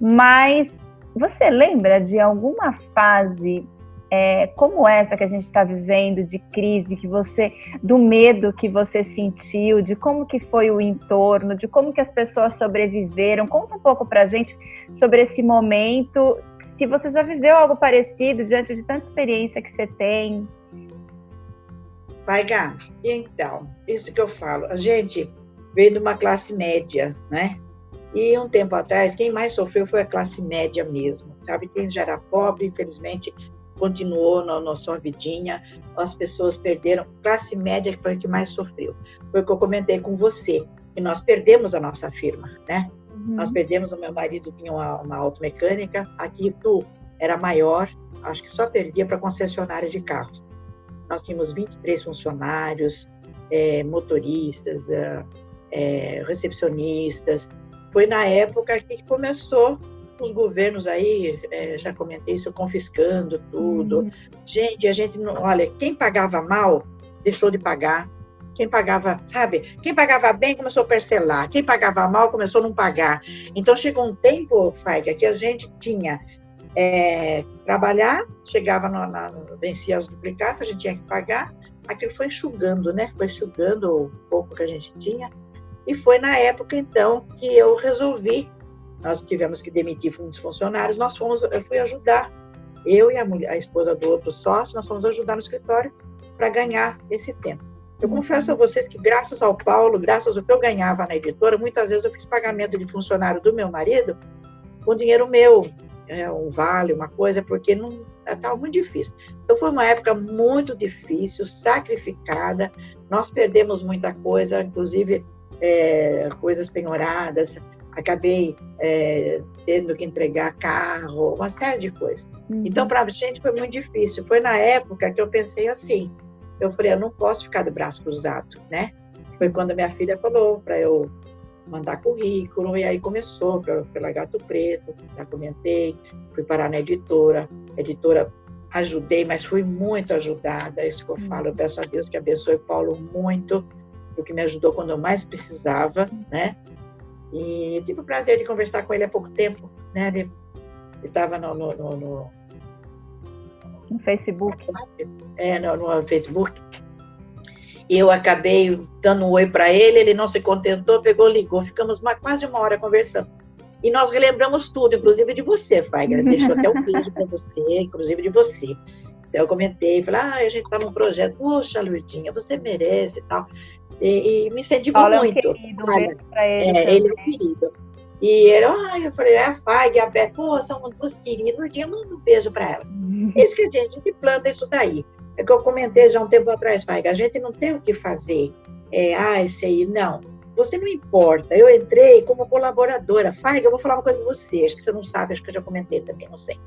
mas você lembra de alguma fase é, como essa que a gente está vivendo de crise, que você, do medo que você sentiu, de como que foi o entorno, de como que as pessoas sobreviveram. Conta um pouco para a gente sobre esse momento. Se você já viveu algo parecido diante de tanta experiência que você tem. Vai, Gá. Então, isso que eu falo. A gente veio de uma classe média, né? E um tempo atrás, quem mais sofreu foi a classe média mesmo, sabe? Quem já era pobre, infelizmente, continuou na, sua vidinha, as pessoas perderam, classe média que foi o que mais sofreu. Foi o que eu comentei com você, que nós perdemos a nossa firma, né? Uhum. Nós perdemos, o meu marido tinha uma, uma automecânica, aqui tu era maior, acho que só perdia para concessionária de carros. Nós tínhamos 23 funcionários, é, motoristas, é, é, recepcionistas. Foi na época que começou os governos aí, é, já comentei isso, confiscando tudo. Uhum. Gente, a gente não. Olha, quem pagava mal, deixou de pagar. Quem pagava, sabe? Quem pagava bem começou a parcelar. Quem pagava mal começou a não pagar. Então chegou um tempo, Faiga, que a gente tinha é, trabalhar, chegava no, na, vencia as duplicatas, a gente tinha que pagar. Aquilo foi enxugando, né? Foi enxugando o pouco que a gente tinha. E foi na época, então, que eu resolvi nós tivemos que demitir muitos funcionários, nós fomos, eu fui ajudar, eu e a, mulher, a esposa do outro sócio, nós fomos ajudar no escritório para ganhar esse tempo. Eu confesso a vocês que, graças ao Paulo, graças ao que eu ganhava na editora, muitas vezes eu fiz pagamento de funcionário do meu marido com dinheiro meu, é, um vale, uma coisa, porque não estava muito difícil. Então foi uma época muito difícil, sacrificada. Nós perdemos muita coisa, inclusive é, coisas penhoradas, acabei é, tendo que entregar carro, uma série de coisas. Uhum. Então, para a gente foi muito difícil. Foi na época que eu pensei assim: eu falei, eu não posso ficar de braço cruzado, né? Foi quando minha filha falou para eu mandar currículo, e aí começou pela, Gato Preto, já comentei, fui parar na editora, editora ajudei, mas fui muito ajudada, é isso que eu falo, eu peço a Deus que abençoe Paulo muito, porque me ajudou quando eu mais precisava, né? E eu tive o prazer de conversar com ele há pouco tempo, né? Ele estava no, no, no, no, no Facebook. É, no, no Facebook eu acabei dando um oi para ele, ele não se contentou, pegou, ligou, ficamos uma, quase uma hora conversando. E nós relembramos tudo, inclusive de você, Faiga. Deixou até um beijo para você, inclusive de você. Então eu comentei, falei, ah, a gente está num projeto, poxa, Lourdinha, você merece e tal. E, e me incentivou Paulo muito. É um querido, Olha, ele. É, ele é um querido. E ele, ah, eu falei, é a Fag, a Bé, pô, são duas queridas, Lourdinha, manda um beijo para elas. Uhum. Isso que a gente, planta isso daí. É que eu comentei já um tempo atrás, Faiga, a gente não tem o que fazer. É, ah, esse aí, não. Você não importa. Eu entrei como colaboradora. Faiga, eu vou falar uma coisa com você, acho que você não sabe, acho que eu já comentei também, não sei.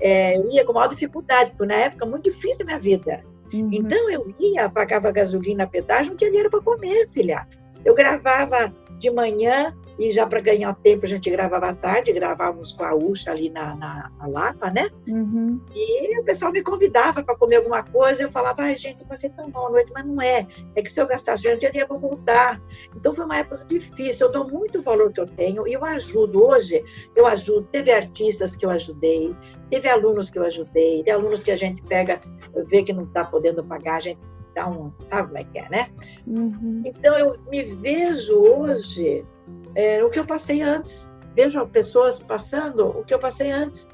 É, eu ia com maior dificuldade, porque na época muito difícil a minha vida. Uhum. Então eu ia, pagava gasolina na pedágio, não tinha dinheiro para comer, filha. Eu gravava de manhã e já para ganhar tempo a gente gravava à tarde, gravávamos com a Ucha ali na, na, na Lapa, né? Uhum. E o pessoal me convidava para comer alguma coisa, eu falava, ai gente, passei tão mal à noite, mas não é. É que se eu gastasse dinheiro, eu para voltar. Então foi uma época difícil, eu dou muito valor que eu tenho e eu ajudo. Hoje, eu ajudo. Teve artistas que eu ajudei, teve alunos que eu ajudei, tem alunos que a gente pega, vê que não está podendo pagar, a gente dá um, sabe como é que é, né? Uhum. Então eu me vejo hoje é, o que eu passei antes. Vejo pessoas passando o que eu passei antes.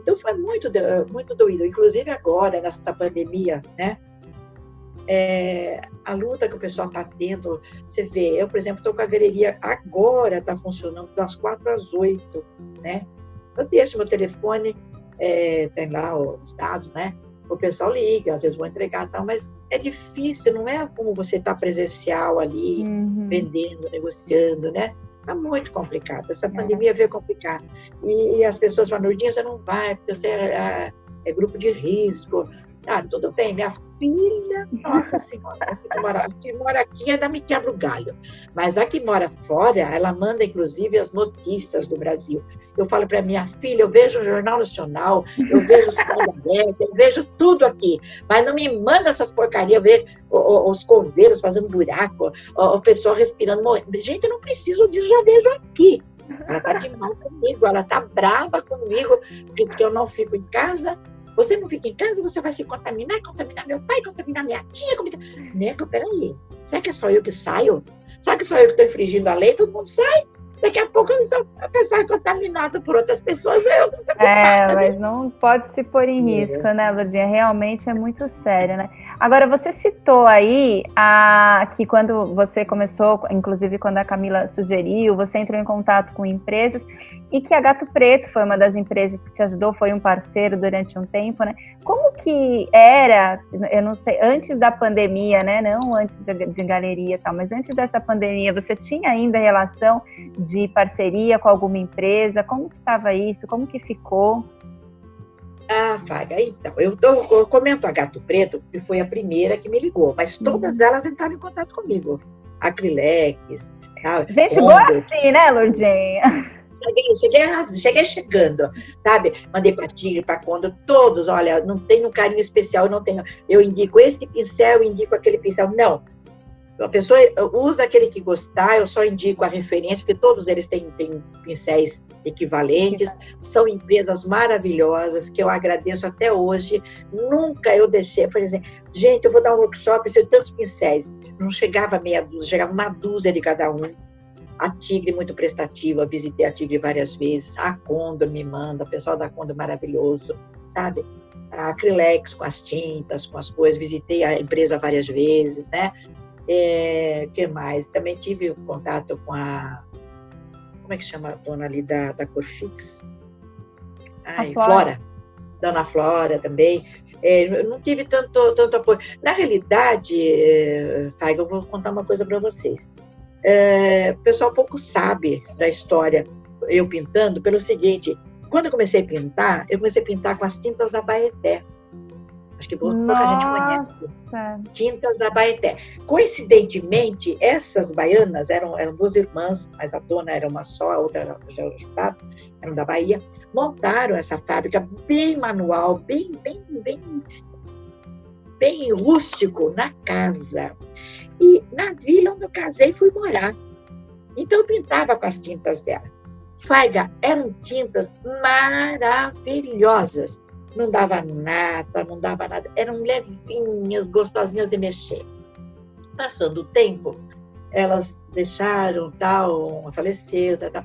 Então foi muito, muito doído, inclusive agora, nessa pandemia, né? É, a luta que o pessoal está tendo, você vê, eu, por exemplo, estou com a galeria agora, está funcionando das quatro às oito, né? Eu deixo meu telefone, é, tem lá os dados, né? O pessoal liga, às vezes vou entregar tal, mas é difícil, não é como você está presencial ali, uhum. vendendo, negociando, né? Está muito complicado. Essa é. pandemia veio complicar. E, e as pessoas falam, Nurdinha, você não vai, porque você é, é, é grupo de risco. Ah, tudo bem, minha filha, nossa senhora, essa que mora, a que mora aqui ainda me quebra o galho. Mas a que mora fora, ela manda inclusive as notícias do Brasil. Eu falo para minha filha, eu vejo o Jornal Nacional, eu vejo o Cidade Aberta, eu vejo tudo aqui, mas não me manda essas porcarias, ver os coveiros fazendo buraco, o pessoal respirando, morrendo. Gente, eu não preciso disso, já vejo aqui. Ela tá de mal comigo, ela tá brava comigo, porque eu não fico em casa, você não fica em casa, você vai se contaminar, contaminar meu pai, contaminar minha tia, contaminar... Nego, peraí. Será que é só eu que saio? Será que só eu que estou infringindo a lei? Todo mundo sai? Daqui a pouco a pessoa é contaminada por outras pessoas, eu que É, mas não pode se pôr em é. risco, né, Ludinha? Realmente é muito sério, né? Agora, você citou aí a, que quando você começou, inclusive quando a Camila sugeriu, você entrou em contato com empresas e que a Gato Preto foi uma das empresas que te ajudou, foi um parceiro durante um tempo, né? Como que era, eu não sei, antes da pandemia, né? Não antes de, de galeria e tal, mas antes dessa pandemia, você tinha ainda relação de parceria com alguma empresa? Como que estava isso? Como que ficou? Ah, Fábio, então, eu, tô, eu comento a Gato Preto, que foi a primeira que me ligou, mas todas uhum. elas entraram em contato comigo. Acrilex, tal. Gente boa assim, né, Lourdinha? Cheguei, cheguei, cheguei chegando, sabe? Mandei para Tigre, para Condor, todos, olha, não tenho um carinho especial, não tenho. Eu indico esse pincel, indico aquele pincel. Não. A pessoa usa aquele que gostar, eu só indico a referência, porque todos eles têm, têm pincéis equivalentes, são empresas maravilhosas que eu agradeço até hoje. Nunca eu deixei, por exemplo, gente, eu vou dar um workshop, eu tantos pincéis. Não chegava meia dúzia, chegava uma dúzia de cada um a Tigre muito prestativa, visitei a Tigre várias vezes, a Condor me manda, o pessoal da Condor maravilhoso, sabe? A Acrylex com as tintas, com as coisas, visitei a empresa várias vezes, né? É, que mais? Também tive contato com a, como é que chama a dona ali da, da Corfix? Ai, Flora. Flora. Dona Flora também. É, não tive tanto, tanto apoio. Na realidade, é, Faiga, eu vou contar uma coisa para vocês é, o pessoal pouco sabe da história eu pintando pelo seguinte: quando eu comecei a pintar, eu comecei a pintar com as tintas Abaeté. Acho que pouca gente conhece. Tintas da Baeté. Coincidentemente, essas baianas eram, eram duas irmãs, mas a dona era uma só, a outra era já ajudava, eram da Bahia. Montaram essa fábrica bem manual, bem, bem, bem, bem rústico na casa. E na vila onde eu casei, fui morar. Então eu pintava com as tintas dela. Faiga, eram tintas maravilhosas não dava nada, não dava nada. Eram levinhas, gostosinhas de mexer. Passando o tempo, elas deixaram, tal, uma faleceu, tal, tal.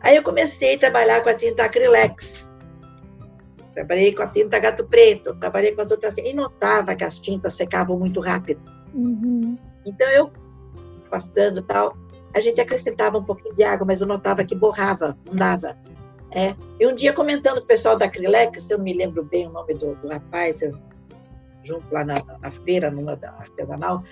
Aí eu comecei a trabalhar com a tinta acrylex. Trabalhei com a tinta gato preto, trabalhei com as outras e notava que as tintas secavam muito rápido. Uhum. Então eu passando tal, a gente acrescentava um pouquinho de água, mas eu notava que borrava, não dava. É. E um dia comentando com o pessoal da Acrylex, eu me lembro bem o nome do, do rapaz, eu, junto lá na, na feira, numa da artesanal,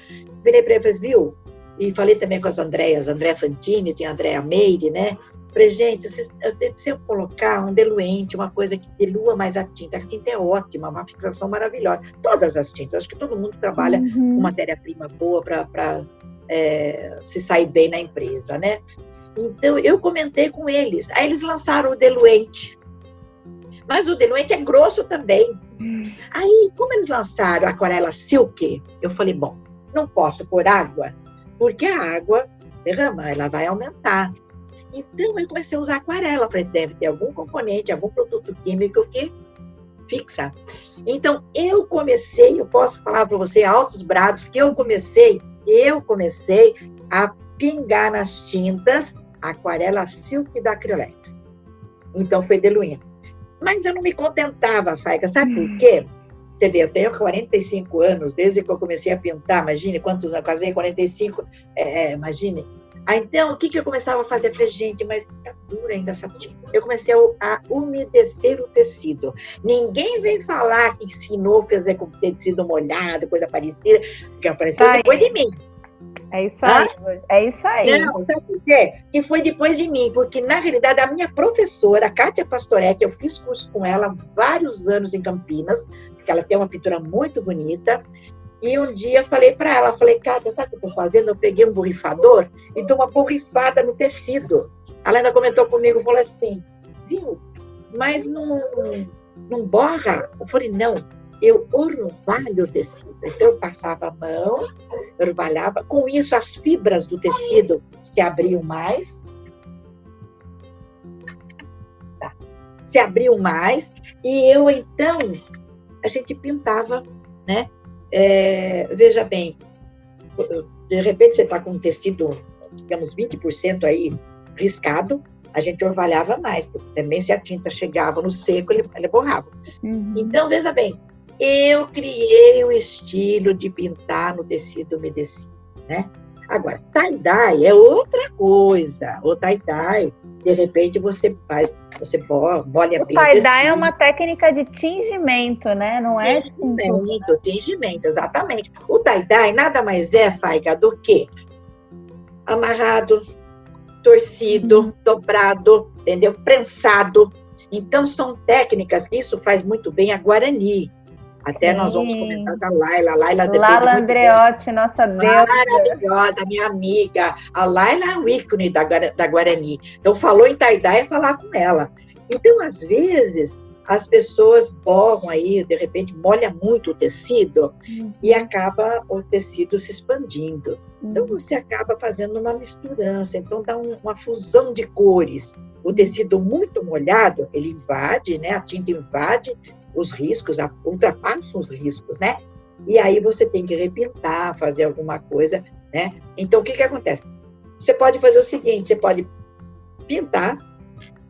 virei para ele e falei, viu? E falei também com as Andréas, André Fantini, tem a Andréa Meire, né? Falei, gente, vocês, eu preciso colocar um diluente, uma coisa que dilua mais a tinta. A tinta é ótima, uma fixação maravilhosa. Todas as tintas, acho que todo mundo trabalha uhum. com matéria-prima boa para é, se sair bem na empresa, né? Então, eu comentei com eles. Aí eles lançaram o Deluente. Mas o Deluente é grosso também. Aí, como eles lançaram a aquarela Silk, eu falei, bom, não posso pôr água, porque a água derrama, ela vai aumentar. Então, eu comecei a usar aquarela. Falei, deve ter algum componente, algum produto químico que fixa. Então, eu comecei, eu posso falar para você, altos brados, que eu comecei, eu comecei a pingar nas tintas aquarela silk da Acrylex. Então foi diluindo. Mas eu não me contentava, Faiga, sabe por hum. quê? Você vê, eu tenho 45 anos, desde que eu comecei a pintar, imagine quantos anos, casei 45, é, é, imagine. Ah, então, o que, que eu começava a fazer? Eu falei, gente, mas tá dura ainda essa tinta. Eu comecei a, a, umedecer o tecido. Ninguém vem falar que ensinou a fazer com tecido molhado, coisa parecida, porque apareceu Ai. depois de mim. É isso aí. Ah? É isso aí. Não, sabe por quê? Que foi depois de mim, porque na realidade a minha professora, a Kátia Pastoré, que eu fiz curso com ela vários anos em Campinas, porque ela tem uma pintura muito bonita. E um dia eu falei para ela, falei, Kátia, sabe o que eu estou fazendo? Eu peguei um borrifador e dou uma borrifada no tecido. Ela ainda comentou comigo, falou assim, viu, mas não, não borra? Eu falei, não, eu orvalho o tecido. Então, eu passava a mão, orvalhava. Com isso, as fibras do tecido se abriam mais. Tá. Se abriam mais. E eu, então, a gente pintava, né? É, veja bem, de repente você está com um tecido, digamos, 20% aí riscado, a gente orvalhava mais, porque também se a tinta chegava no seco, ele, ele borrava. Uhum. Então, veja bem, eu criei o estilo de pintar no tecido umedecido, né? Agora, tie-dye é outra coisa. O tie-dye, de repente, você faz, você molha o bem o tie-dye é uma técnica de tingimento, né? Não é? Tingimento, tingimento, exatamente. O tie-dye nada mais é, Faiga, do que amarrado, torcido, uhum. dobrado, entendeu? Prensado. Então, são técnicas, isso faz muito bem a Guarani. Até Sim. nós vamos comentar da Laila. A Laila Laila Andreotti, bem. nossa deusa. Maravilhosa, minha amiga. A Laila é o ícone da, da Guarani. Então, falou em Taidá é falar com ela. Então, às vezes, as pessoas borram aí, de repente, molha muito o tecido uhum. e acaba o tecido se expandindo. Então, uhum. você acaba fazendo uma misturança. Então, dá um, uma fusão de cores. O tecido muito molhado, ele invade, né? A tinta invade os riscos, ultrapassam os riscos, né? E aí você tem que repintar, fazer alguma coisa, né? Então, o que que acontece? Você pode fazer o seguinte, você pode pintar,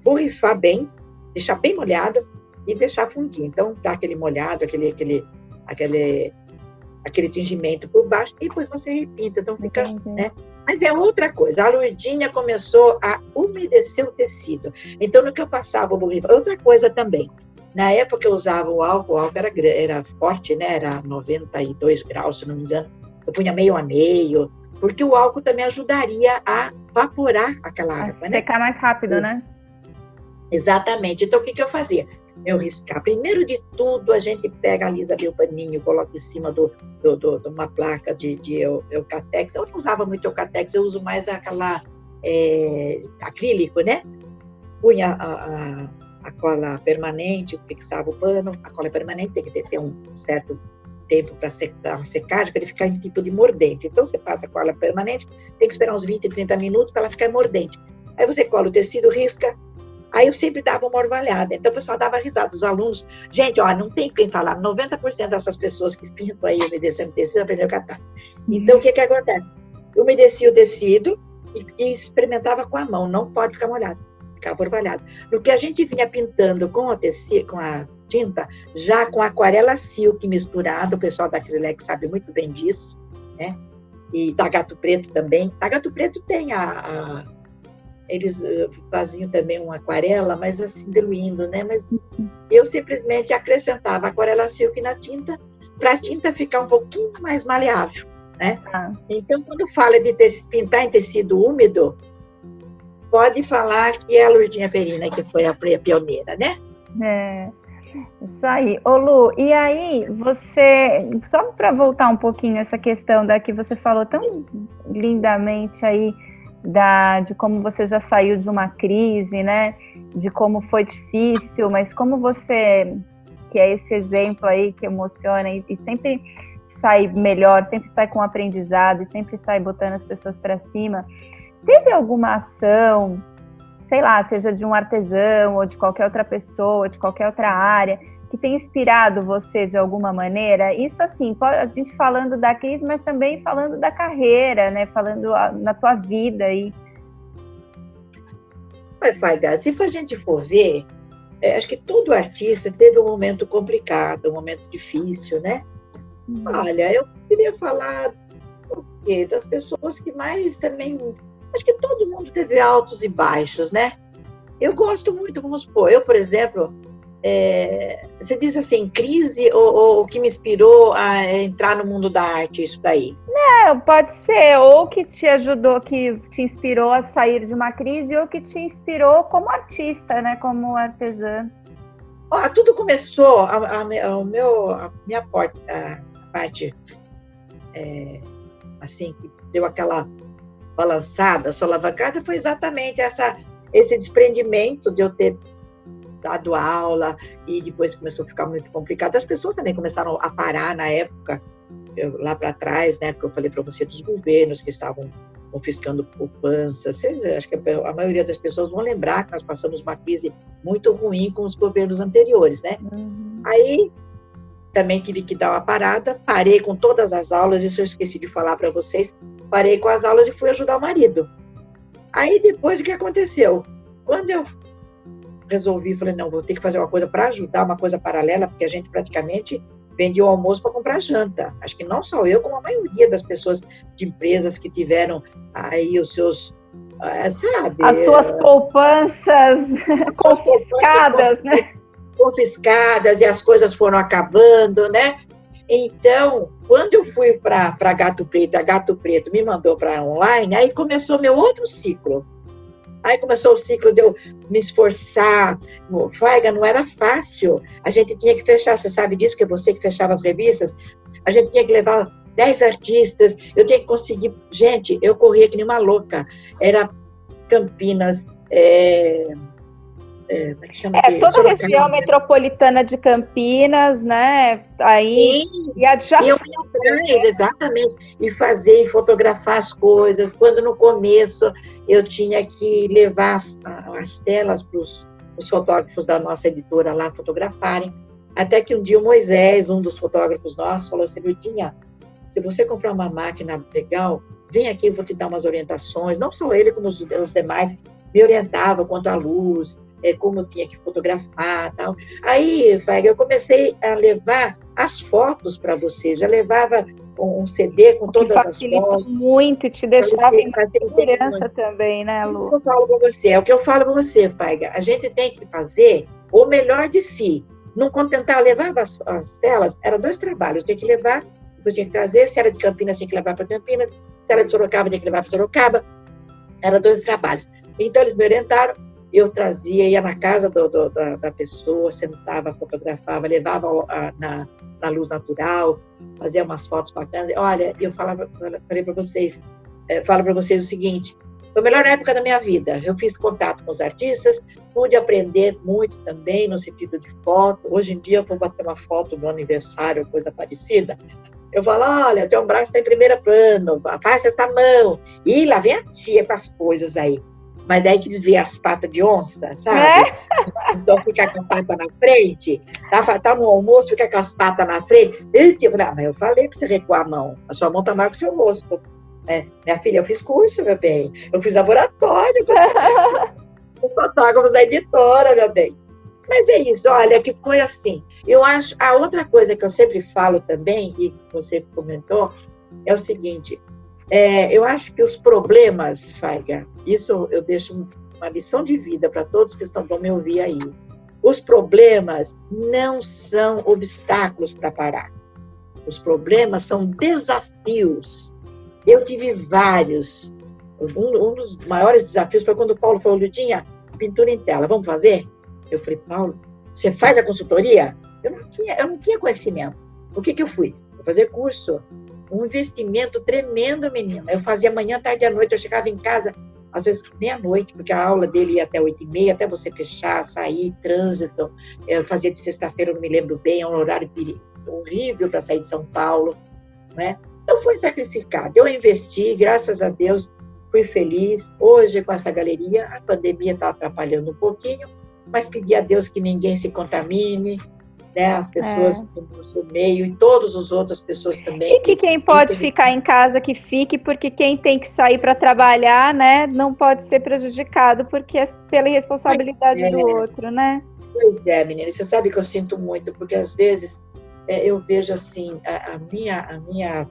borrifar bem, deixar bem molhado e deixar fundir. Então, dá aquele molhado, aquele, aquele, aquele, aquele tingimento por baixo e depois você repinta. Então, fica, uhum. né? Mas é outra coisa. A Lourdinha começou a umedecer o tecido. Então, no que eu passava o borrifar, outra coisa também. Na época eu usava o álcool, o álcool era, era forte, né? Era 92 graus, se não me engano. Eu punha meio a meio, porque o álcool também ajudaria a evaporar aquela água, a né? Secar mais rápido, né? Exatamente. Então, o que, que eu fazia? eu riscar. Primeiro de tudo, a gente pega a lisa o paninho, coloca em cima do, do, do, de uma placa de, de eucatex. Eu não usava muito eucatex, eu uso mais aquela é, acrílico, né? Punha a, a, a, cola permanente, fixava o pano. A cola permanente tem que ter um certo tempo para secar, secagem, para ele ficar em tipo de mordente. Então, você passa a cola permanente, tem que esperar uns 20, 30 minutos para ela ficar mordente. Aí você cola o tecido, risca, Aí eu sempre dava uma orvalhada. Então o pessoal dava risada, os alunos. Gente, ó, não tem quem falar. 90% dessas pessoas que pintam aí umedecendo tecido aprenderam a catar. Então o que que acontece? Eu umedecia o tecido e, e, experimentava com a mão. Não pode ficar molhado. Ficava orvalhado. No que a gente vinha pintando com a, tecido, com a tinta, já com aquarela silk misturada, o pessoal da Acrylex sabe muito bem disso, né? E da Gato Preto também. A Gato Preto tem a, a eles eh, faziam também uma aquarela, mas assim, diluindo, né? Mas eu simplesmente acrescentava aquarela silk na tinta, para a tinta ficar um pouquinho mais maleável, né? Ah. Então, quando fala de pintar em tecido úmido, pode falar que é a Lourdinha Perina que foi a pioneira, né? É. Isso aí. Ô Lu, e aí você, só para voltar um pouquinho essa questão da que você falou tão lindamente aí, da, de como você já saiu de uma crise, né? De como foi difícil, mas como você, que é esse exemplo aí que emociona e, e sempre sai melhor, sempre sai com aprendizado e sempre sai botando as pessoas para cima. Teve alguma ação, sei lá, seja de um artesão ou de qualquer outra pessoa, de qualquer outra área, que tem inspirado você de alguma maneira? Isso assim, a gente falando da crise, mas também falando da carreira, né? Falando na tua vida aí. Mas, Faiga, se a gente for ver, é, acho que todo artista teve um momento complicado, um momento difícil, né? Hum. Olha, eu queria falar das pessoas que mais também. Acho que todo mundo teve altos e baixos, né? Eu gosto muito, vamos supor, eu, por exemplo, é, você diz assim, crise ou, o que me inspirou a entrar no mundo da arte, isso daí? Não, pode ser, ou que te ajudou, que te inspirou a sair de uma crise, ou que te inspirou como artista, né, como artesã. Ó, tudo começou, a, a, a, meu, a minha porta, a parte, é, assim, que deu aquela balançada, solavancada, foi exatamente essa, esse desprendimento de eu ter dado aula e depois começou a ficar muito complicado. As pessoas também começaram a parar na época, eu, lá para trás, né, que eu falei para você dos governos que estavam confiscando poupança. Vocês, acho que a maioria das pessoas vão lembrar que nós passamos uma crise muito ruim com os governos anteriores, né? Uhum. Aí também tive que dar uma parada, parei com todas as aulas, isso eu esqueci de falar para vocês, parei com as aulas e fui ajudar o marido. Aí depois o que aconteceu? Quando eu resolvi, falei, não, vou ter que fazer uma coisa para ajudar, uma coisa paralela, porque a gente praticamente vendia o almoço para comprar janta. Acho que não só eu, como a maioria das pessoas de empresas que tiveram aí os seus, é, sabe? As suas poupanças as confiscadas, poupanças né? Confiscadas e as coisas foram acabando, né? Então, quando eu fui para Gato Preto, a Gato Preto me mandou para online, aí começou meu outro ciclo. Aí começou o ciclo de eu me esforçar. Faiga, não era fácil. A gente tinha que fechar, você sabe disso, que é você que fechava as revistas. A gente tinha que levar 10 artistas, eu tinha que conseguir. Gente, eu corria que nem uma louca. Era Campinas, é, é, como é que chama? É, toda a região metropolitana de Campinas, né? Aí Sim, e adjacente. Eu ia exatamente, e fazer e fotografar as coisas. Quando no começo eu tinha que levar as, as telas para os fotógrafos da nossa editora lá fotografarem. Até que um dia o Moisés, um dos fotógrafos nossos, falou assim: Virginia, se você comprar uma máquina legal, vem aqui, eu vou te dar umas orientações. Não só ele, como os, os demais me orientava quanto à luz, é, como eu tinha que fotografar tal. Aí, Fag, eu comecei a levar as fotos para vocês. Já levava um CD com todas as fotos. muito, te deixava em segurança também, né, Lu? É o que eu falo para você, é o que eu falo para você, Faiga. A gente tem que fazer o melhor de si. Não contentar, levar as, as telas, eram dois trabalhos. Tinha que levar, depois tinha que trazer. Se era de Campinas, tinha que levar para Campinas. Se era de Sorocaba, tinha que levar para Sorocaba. Era dois trabalhos. Então, eles me orientaram eu trazia, ia na casa do, do, da, da, pessoa, sentava, fotografava, levava a, na, na, luz natural, fazia umas fotos bacanas. Olha, eu falava, falei para vocês, é, falo para vocês o seguinte: foi a melhor época da minha vida. Eu fiz contato com os artistas, pude aprender muito também no sentido de foto. Hoje em dia, eu vou bater uma foto no aniversário, coisa parecida. Eu falo, olha, teu braço está em primeiro plano, faz essa mão. E lá vem a tia com as coisas aí mas daí que desvia as patas de onça, sabe? É? Só ficar com a pata na frente, tá, tá no almoço, fica com as patas na frente. Eu falei, ah, mas eu falei pra você recuar a mão, a sua mão tá maior que o seu rosto. É, minha filha, eu fiz curso, meu bem, eu fiz laboratório, eu sou fotógrafo da editora, meu bem. Mas é isso, olha, que foi assim. Eu acho, a outra coisa que eu sempre falo também, e você comentou, é o seguinte, é, eu acho que os problemas, Faiga, isso eu deixo uma lição de vida para todos que estão me ouvir aí. Os problemas não são obstáculos para parar. Os problemas são desafios. Eu tive vários. Um, um, dos maiores desafios foi quando o Paulo falou, Ludinha, pintura em tela, vamos fazer? Eu falei, Paulo, você faz a consultoria? Eu não tinha, eu não tinha conhecimento. O que, que eu fui? Vou fazer curso um investimento tremendo, menina. Eu fazia manhã, tarde e à noite, eu chegava em casa, às vezes meia-noite, porque a aula dele ia até oito e meia, até você fechar, sair, trânsito. Eu fazia de sexta-feira, não me lembro bem, é um horário horrível para sair de São Paulo, né? Então foi sacrificado. Eu investi, graças a Deus, fui feliz. Hoje, com essa galeria, a pandemia está atrapalhando um pouquinho, mas pedi a Deus que ninguém se contamine, né? As pessoas é. do nosso meio e todas as outras pessoas também. E que quem pode ficar em casa que fique, porque quem tem que sair para trabalhar, né, não pode ser prejudicado porque é pela responsabilidade é. do outro, né? Pois é, menina. Você sabe que eu sinto muito, porque às vezes é, eu vejo assim a, a minha a minha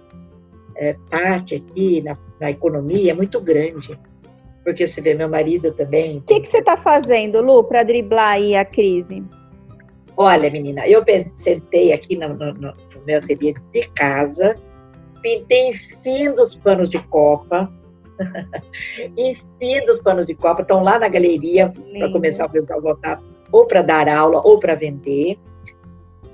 é, parte aqui na, na economia é muito grande porque você vê meu marido também. O que, que você está fazendo, Lu, para driblar aí a crise? Olha, menina, eu sentei aqui no, no, no meu ateliê de casa, pintei fim dos panos de copa, enfim dos panos de copa, estão lá na galeria para começar o pessoal voltar ou para dar aula ou para vender.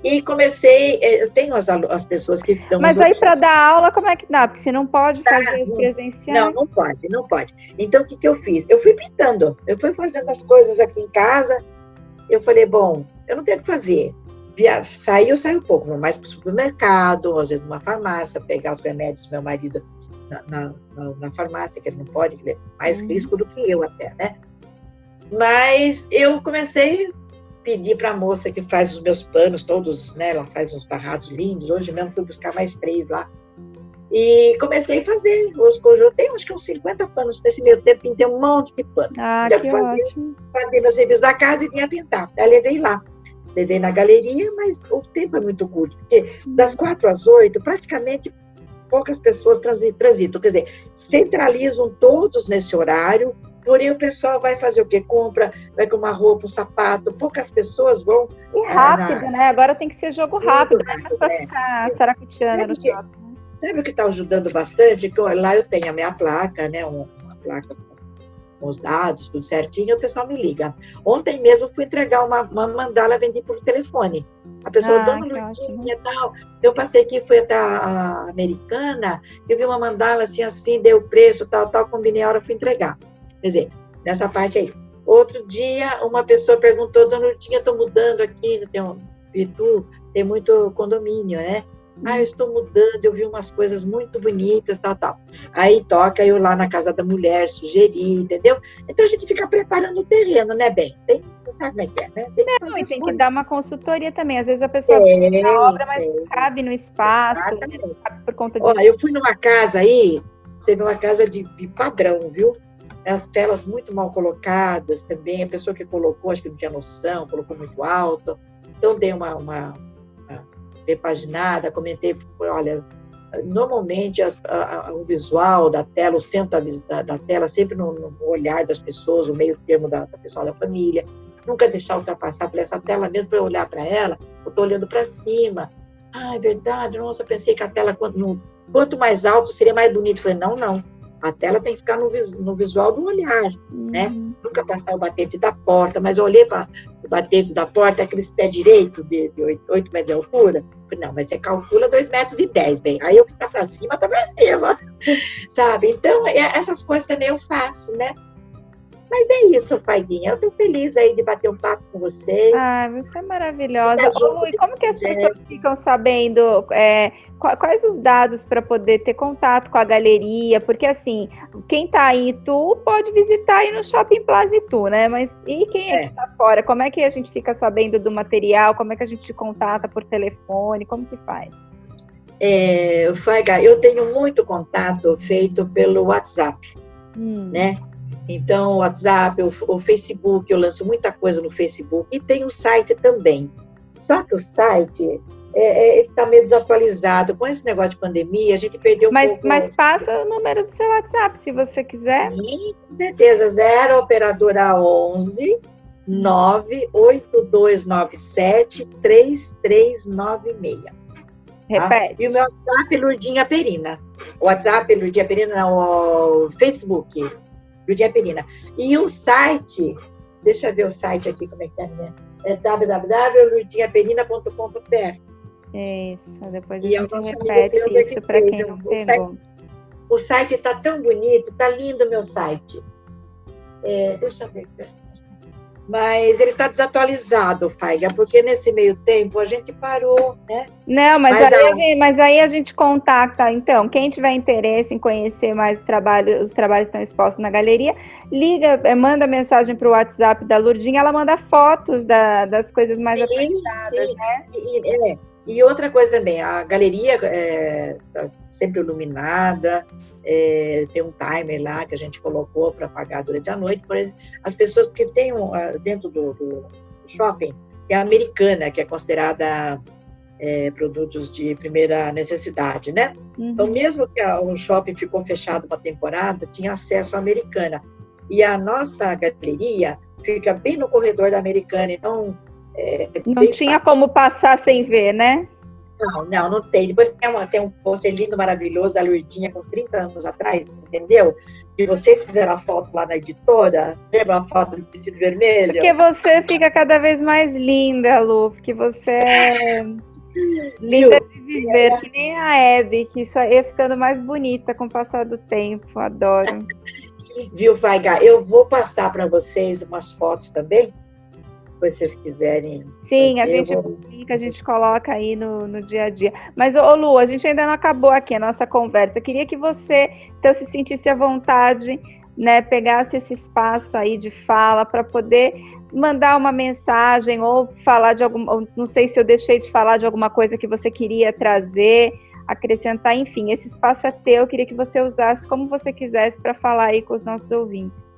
E comecei, eh, eu tenho as, as pessoas que estão. Mas aí para dar aula, como é que dá? Porque você não pode fazer não, presencial. Não, não pode, não pode. Então o que, que eu fiz? Eu fui pintando, eu fui fazendo as coisas aqui em casa. Eu falei, bom, eu não tenho o que fazer. Via, sair, eu saio um pouco, vou mais para o supermercado, às vezes numa farmácia, pegar os remédios do meu marido na, na, na farmácia, que ele não pode, ele é mais uhum. risco do que eu até, né? Mas eu comecei a pedir para a moça que faz os meus panos todos, né? Ela faz uns barrados lindos. Hoje mesmo fui buscar mais três lá. E comecei a fazer os conjuntos. Tem acho que uns 50 panos. Nesse meio tempo, pintei um monte de pano. Ah, que fazia, ótimo. Fazia meus serviços da casa e vinha pintar. Aí levei lá levei na galeria, mas o tempo é muito curto, porque das quatro às oito, praticamente poucas pessoas transitam, quer dizer, centralizam todos nesse horário, porém o pessoal vai fazer o quê? Compra, vai com uma roupa, um sapato, poucas pessoas vão... E rápido, na... né? Agora tem que ser jogo rápido, não é para ficar saracuteando no shopping. Sabe o que está ajudando bastante? Que lá eu tenho a minha placa, né? Uma placa com os dados, tudo certinho, o pessoal me liga. Ontem mesmo fui entregar uma, uma mandala, vendi por telefone. A pessoa, ah, dona Lurdinha e tal. Eu passei aqui, fui até a, americana, eu vi uma mandala assim, assim, deu o preço, tal, tal, combinei a hora, fui entregar. Quer dizer, nessa parte aí. Outro dia, uma pessoa perguntou, dona Lurdinha, estou mudando aqui, tem um, Itu, tem muito condomínio, né? Ah, eu estou mudando, eu vi umas coisas muito bonitas, tal, tal. Aí toca eu lá na casa da mulher, sugerir, entendeu? Então a gente fica preparando o terreno, né, bem? Tem, sabe como é que é, né? Tem que, Não, tem que dar uma consultoria também. Às vezes a pessoa tem, a obra, mas cabe no espaço, cabe por conta de. Olha, eu fui numa casa aí, você vê uma casa de, de padrão, viu? As telas muito mal colocadas também, a pessoa que colocou, acho que não tinha noção, colocou muito alto. Então dei uma, uma repaginada, comentei, olha, normalmente as, a, a, o visual da tela, o centro da, da tela, sempre no, no, olhar das pessoas, o meio termo da, da pessoa da família, nunca deixar ultrapassar por essa tela mesmo para eu olhar para ela, eu estou olhando para cima. Ah, é verdade, nossa, pensei que a tela, quanto, no, quanto mais alto, seria mais bonito. Falei, não, não, A tela tem que ficar no, vis, no visual do olhar, né? uhum. né? Nunca passar o batente da porta, mas eu olhei para o batente da porta, aqueles pé direito de, de 8, 8 metros de altura. Falei, não, mas você calcula 2 metros e 10, bem. Aí o que tá para cima, tá para cima. Sabe? Então, é, essas coisas também eu faço, né? Mas é isso, Faiguinha. Eu estou feliz aí de bater um papo com vocês. Ah, você é maravilhosa. e como que as pessoas ficam sabendo é, quais os dados para poder ter contato com a galeria? Porque assim, quem está em Itu pode visitar aí no Shopping Plaza Itu, né? Mas e quem é, é. que está fora? Como é que a gente fica sabendo do material? Como é que a gente contata por telefone? Como que faz? É, Faiga, eu tenho muito contato feito pelo WhatsApp, hum. né? Então, o WhatsApp, o, o Facebook, eu lanço muita coisa no Facebook e tem o site também. Só que o site é, é, está meio desatualizado. Com esse negócio de pandemia, a gente perdeu um mas, pouco. Mas passa o número do seu WhatsApp, se você quiser. Sim, com certeza. Zero operadora 11 98297 3396. Tá? Repete. E o meu WhatsApp, Lurdinha Perina. O WhatsApp, Lurdinha Perina, não, o Facebook. Judia Perina. E o site, deixa eu ver o site aqui, como é que é, né? É www.ludiaperina.com.br. Isso, depois a gente repete isso para quem não pegou. O site está tão bonito, está lindo o meu site. É, deixa eu ver. Mas ele está desatualizado, Faiga, porque nesse meio tempo a gente parou, né? Não, mas, mas, aí, a... Gente, mas aí a gente contacta, então, quem tiver interesse em conhecer mais o trabalho, os trabalhos estão expostos na galeria, liga, eh, manda mensagem para o WhatsApp da Lurdinha, ela manda fotos da, das coisas mais sim, sim. né? É, e outra coisa também, a galeria está é, tá sempre iluminada, é, tem um timer lá que a gente colocou para apagar durante a noite. Por exemplo, as pessoas, porque tem um, dentro do, do, shopping, tem a americana, que é considerada é, produtos de primeira necessidade, né? Uhum. Então, mesmo que o shopping ficou fechado uma temporada, tinha acesso à americana. E a nossa galeria fica bem no corredor da americana, então é, não tinha fácil. como passar sem ver, né? Não, não, não tem. Depois tem, uma, tem um pôster lindo, maravilhoso da Lourdinha com 30 anos atrás, entendeu? E vocês fizeram a foto lá na editora, lembra a foto do vestido vermelho? Porque você fica cada vez mais linda, Lu, porque você é linda de viver, é. que nem a Hebe, que só ia ficando mais bonita com o passar do tempo, adoro. Viu, Vaiga? Eu vou passar para vocês umas fotos também, vocês quiserem. Sim, a gente publica, a gente coloca aí no, no dia a dia. Mas, ô Lu, a gente ainda não acabou aqui a nossa conversa. Eu queria que você, então, se sentisse à vontade, né, pegasse esse espaço aí de fala para poder mandar uma mensagem ou falar de algum, não sei se eu deixei de falar de alguma coisa que você queria trazer, acrescentar, enfim, esse espaço é teu, eu queria que você usasse como você quisesse para falar aí com os nossos ouvintes.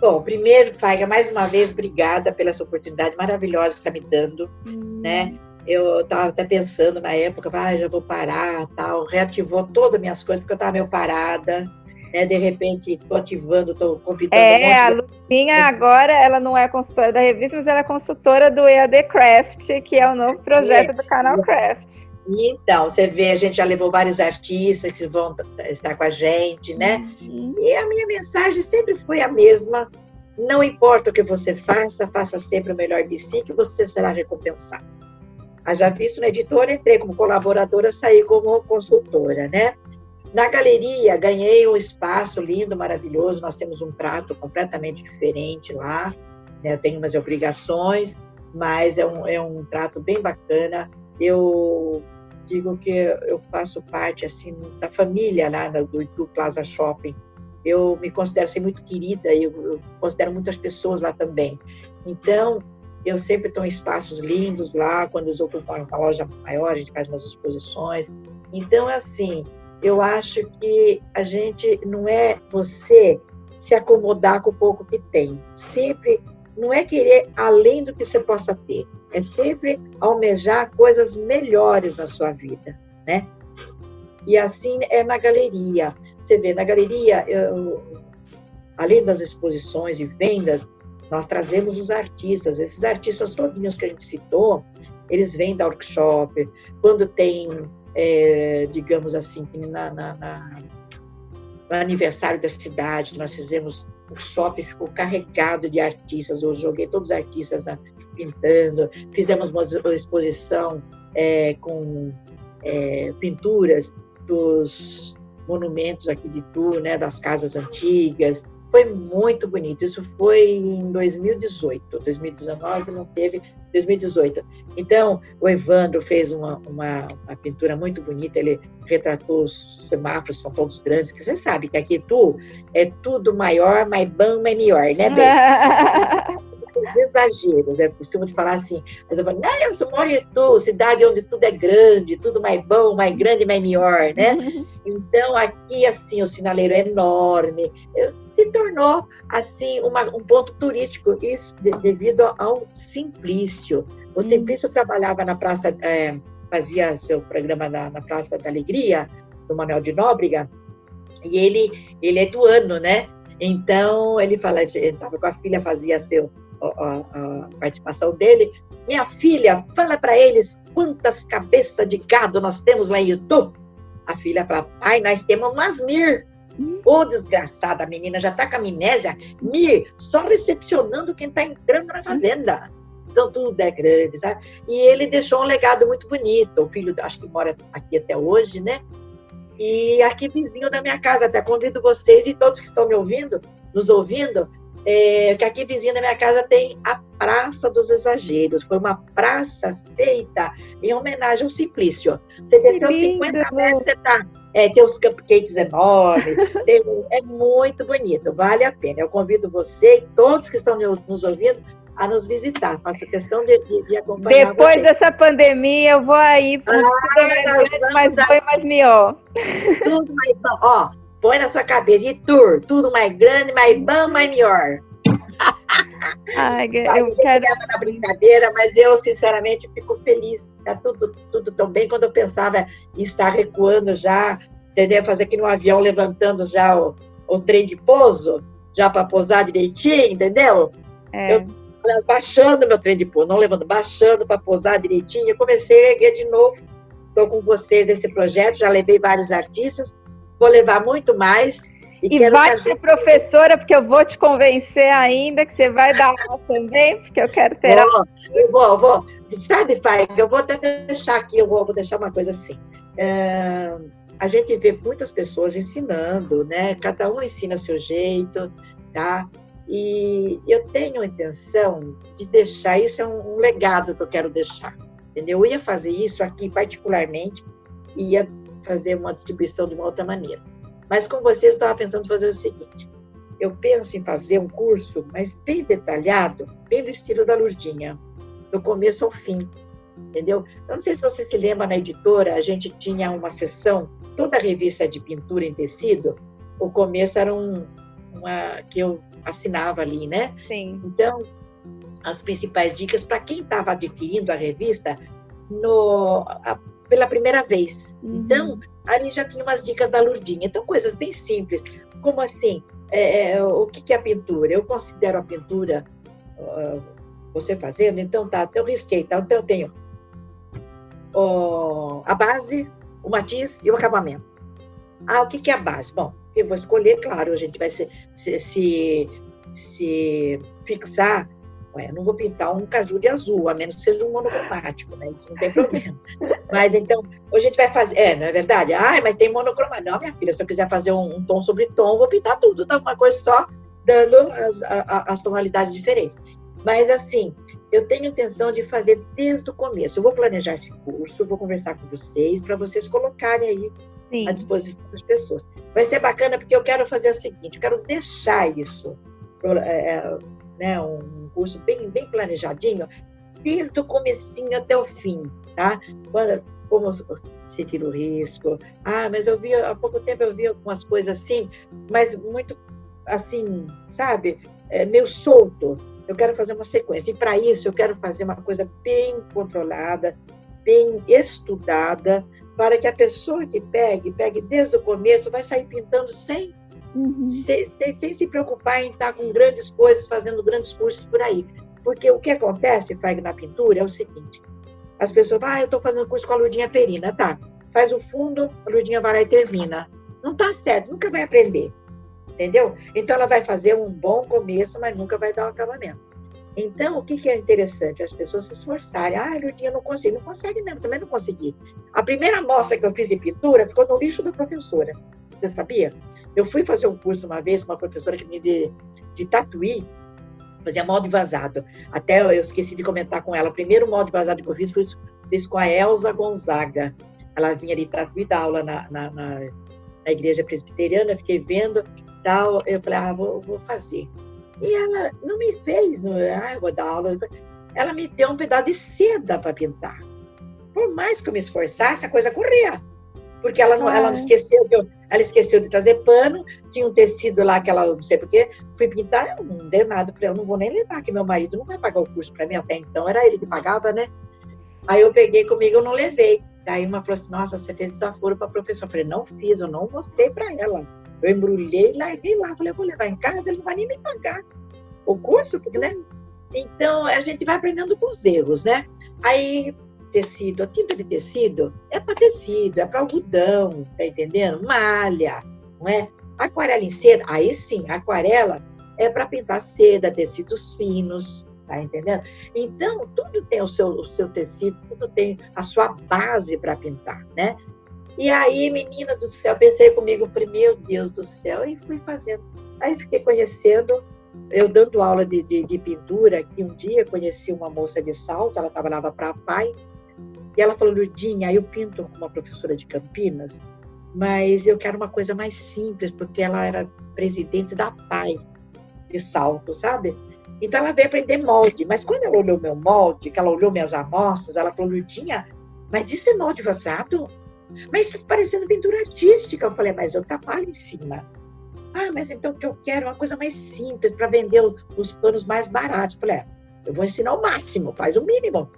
Bom, primeiro, Faiga, mais uma vez, obrigada pela essa oportunidade maravilhosa que está me dando, hum. né? Eu estava até pensando na época, ah, já vou parar, tal, reativou todas as minhas coisas, porque eu estava meio parada, né? De repente, estou ativando, estou convidando É, um a Lucinha agora, ela não é consultora da revista, mas ela é consultora do EAD Craft, que é o novo projeto é, do canal Craft. Então, você vê, a gente já levou vários artistas que vão estar com a gente, né? Uhum. E a minha mensagem sempre foi a mesma. Não importa o que você faça, faça sempre o melhor de si, que você será recompensado. já visto na editora, entrei como colaboradora, saí como consultora, né? Na galeria, ganhei um espaço lindo, maravilhoso. Nós temos um trato completamente diferente lá. Né? Eu tenho umas obrigações, mas é um, é um trato bem bacana. Eu digo que eu faço parte assim da família lá do, do Plaza Shopping. Eu me considero assim, muito querida, eu, eu considero muitas pessoas lá também. Então, eu sempre estou em espaços lindos lá, quando eles ocupam uma loja maior, a gente faz umas exposições. Então, é assim, eu acho que a gente não é você se acomodar com o pouco que tem. Sempre não é querer além do que você possa ter, é sempre almejar coisas melhores na sua vida, né? E assim é na galeria. Você vê, na galeria, eu, além das exposições e vendas, nós trazemos os artistas. Esses artistas todinhos que a gente citou, eles vêm da workshop. Quando tem, é, digamos assim, na, na, na no aniversário da cidade, nós fizemos o shopping ficou carregado de artistas. Eu joguei todos os artistas pintando, fizemos uma exposição é, com é, pinturas dos monumentos aqui de Tu, né, das casas antigas. Foi muito bonito. Isso foi em 2018. 2019 não teve, 2018. Então, o Evandro fez uma, uma, uma pintura muito bonita. Ele retratou os semáforos, são todos grandes, que você sabe que aqui Tu é tudo maior, mais bom, mais melhor, né, bem? Os exageros. Eu costumo de falar assim, mas eu falo, não, eu sou Moritu, cidade onde tudo é grande, tudo mais bom, mais grande, mais melhor, né? Então, aqui, assim, o sinaleiro é enorme. Se tornou, assim, uma, um ponto turístico, isso de, devido ao Simplício. O hum. Simplício trabalhava na Praça, é, fazia seu programa na, na Praça da Alegria, do Manuel de Nóbrega, e ele, ele é do ano, né? Então, ele fala, ele estava com a filha, fazia seu a, a participação dele. Minha filha, fala para eles quantas cabeças de gado nós temos lá em YouTube. A filha fala, pai, nós temos umas mir. Ô, oh, desgraçada, a menina já tá com amnésia. Mir, só recepcionando quem tá entrando na fazenda. Então, tudo é grande, sabe? E ele deixou um legado muito bonito. O filho, acho que mora aqui até hoje, né? E aqui vizinho da minha casa. Até convido vocês e todos que estão me ouvindo, nos ouvindo, é, que aqui vizinha da minha casa tem a Praça dos Exageros. Foi uma praça feita em homenagem ao Simplício. Você desceu 50 metros, você tá. É, tem os cupcakes enormes, tem, é muito bonito, vale a pena. Eu convido você e todos que estão nos ouvindo a nos visitar. Faço questão de, de, de acompanhar Depois você. dessa pandemia, eu vou aí para ah, mais bom e mais melhor. Tudo mais bom. Ó, põe na sua cabeça, e tour, tudo mais grande, mais bom, mais melhor. Ai, eu quero... na brincadeira, mas eu, sinceramente, fico feliz. Tá tudo, tudo tão bem quando eu pensava em estar recuando já, entendeu? Fazer aqui no avião, levantando já o, o trem de pouso, já para pousar direitinho, entendeu? É. Eu baixando meu trem de pouso, não levando, baixando para pousar direitinho. Eu comecei a erguer de novo. Estou com vocês esse projeto, já levei vários artistas, vou levar muito mais. E, e vai fazer... ser professora, porque eu vou te convencer ainda que você vai dar aula também, porque eu quero ter vou, Eu vou, vou. Sabe, Fai, eu vou até deixar aqui, eu vou, vou deixar uma coisa assim. É, a gente vê muitas pessoas ensinando, né? Cada um ensina o seu jeito, tá? E eu tenho a intenção de deixar, isso é um, um legado que eu quero deixar, entendeu? Eu ia fazer isso aqui particularmente, ia fazer uma distribuição de uma outra maneira. Mas com vocês, eu estava pensando em fazer o seguinte: eu penso em fazer um curso, mas bem detalhado, bem no estilo da Lurdinha, do começo ao fim, entendeu? Eu não sei se você se lembra, na editora, a gente tinha uma sessão, toda a revista de pintura em tecido, o começo era um, uma que eu assinava ali, né? Sim. Então, as principais dicas para quem estava adquirindo a revista no, a, pela primeira vez. Uhum. Então, ali já tinha umas dicas da Lurdinha. Então, coisas bem simples, como assim, é, é, o que, que é a pintura? Eu considero a pintura, uh, você fazendo, então tá, então eu risquei, tá? então eu tenho uh, a base, o matiz e o acabamento. Ah, o que, que é a base? Bom, eu vou escolher, claro, a gente vai se, se, se, se fixar Ué, não vou pintar um caju de azul, a menos que seja um monocromático, né? Isso não tem problema. mas então, hoje a gente vai fazer. É, não é verdade? Ah, mas tem monocromático. Não, minha filha, se eu quiser fazer um, um tom sobre tom, vou pintar tudo, tá? Uma coisa só, dando as, a, as tonalidades diferentes. Mas, assim, eu tenho intenção de fazer desde o começo. Eu vou planejar esse curso, vou conversar com vocês, para vocês colocarem aí Sim. à disposição das pessoas. Vai ser bacana, porque eu quero fazer o seguinte: eu quero deixar isso. Né, um curso bem, bem planejadinho, desde o comecinho até o fim, tá? Quando, como se o risco. Ah, mas eu vi, há pouco tempo eu vi algumas coisas assim, mas muito, assim, sabe, é, meio solto. Eu quero fazer uma sequência. E para isso eu quero fazer uma coisa bem controlada, bem estudada, para que a pessoa que pegue, pegue desde o começo, vai sair pintando sem uhum. sem, se preocupar em estar com grandes coisas, fazendo grandes cursos por aí. Porque o que acontece, Fag, na pintura é o seguinte: as pessoas falam, ah, eu estou fazendo curso com a Lurdinha Perina, tá? Faz o fundo, a Lurdinha vai lá e termina. Não está certo, nunca vai aprender. Entendeu? Então ela vai fazer um bom começo, mas nunca vai dar o acabamento. Então, o que, que é interessante? As pessoas se esforçarem. Ah, Lurdinha, não consigo. Não consegue mesmo, também não consegui. A primeira amostra que eu fiz de pintura ficou no lixo da professora. Você sabia? Eu fui fazer um curso uma vez com uma professora que me de, de tatuí, fazia molde vazado. Até eu esqueci de comentar com ela. O primeiro molde vazado que eu fiz foi fiz com a Elza Gonzaga. Ela vinha de tatuí dar aula na, na, na, na igreja presbiteriana, fiquei vendo tal. Eu falei, ah, vou, vou fazer. E ela não me fez, não, ah, eu vou dar aula. Ela me deu um pedaço de seda para pintar. Por mais que eu me esforçasse, a coisa corria. Porque ela não, ela não esqueceu de, ela esqueceu de trazer pano, tinha um tecido lá que ela, não sei porquê, fui pintar, eu não dei nada para eu não vou nem levar, que meu marido não vai pagar o curso para mim até então, era ele que pagava, né? Aí eu peguei comigo, eu não levei. Daí uma falou assim: Nossa, você fez desaforo para a professora. Eu falei: Não fiz, eu não mostrei para ela. Eu embrulhei larguei lá. Falei, eu vou levar em casa, ele não vai nem me pagar o curso, porque, né? Então, a gente vai aprendendo com os erros, né? Aí, tecido, a tinta de tecido é para tecido, é para algodão, tá entendendo? Malha, não é? Aquarela em seda, aí sim, aquarela é para pintar seda, tecidos finos, tá entendendo? Então, tudo tem o seu, o seu tecido, tudo tem a sua base para pintar, né? E aí, menina do céu, pensei comigo, falei, meu Deus do céu, e fui fazendo. Aí fiquei conhecendo, eu dando aula de, de, de pintura, que um dia conheci uma moça de salto, ela trabalhava para a PAI, e ela falou, Ludinha, eu pinto com uma professora de Campinas, mas eu quero uma coisa mais simples, porque ela era presidente da PAI de salto, sabe? Então ela veio aprender molde, mas quando ela olhou meu molde, que ela olhou minhas amostras, ela falou, Ludinha, mas isso é molde vazado? Mas isso tá parecendo pintura artística. Eu falei, mas eu trabalho em cima. Ah, mas então o que eu quero é uma coisa mais simples para vender os panos mais baratos. Eu falei, é, eu vou ensinar o máximo, faz o mínimo.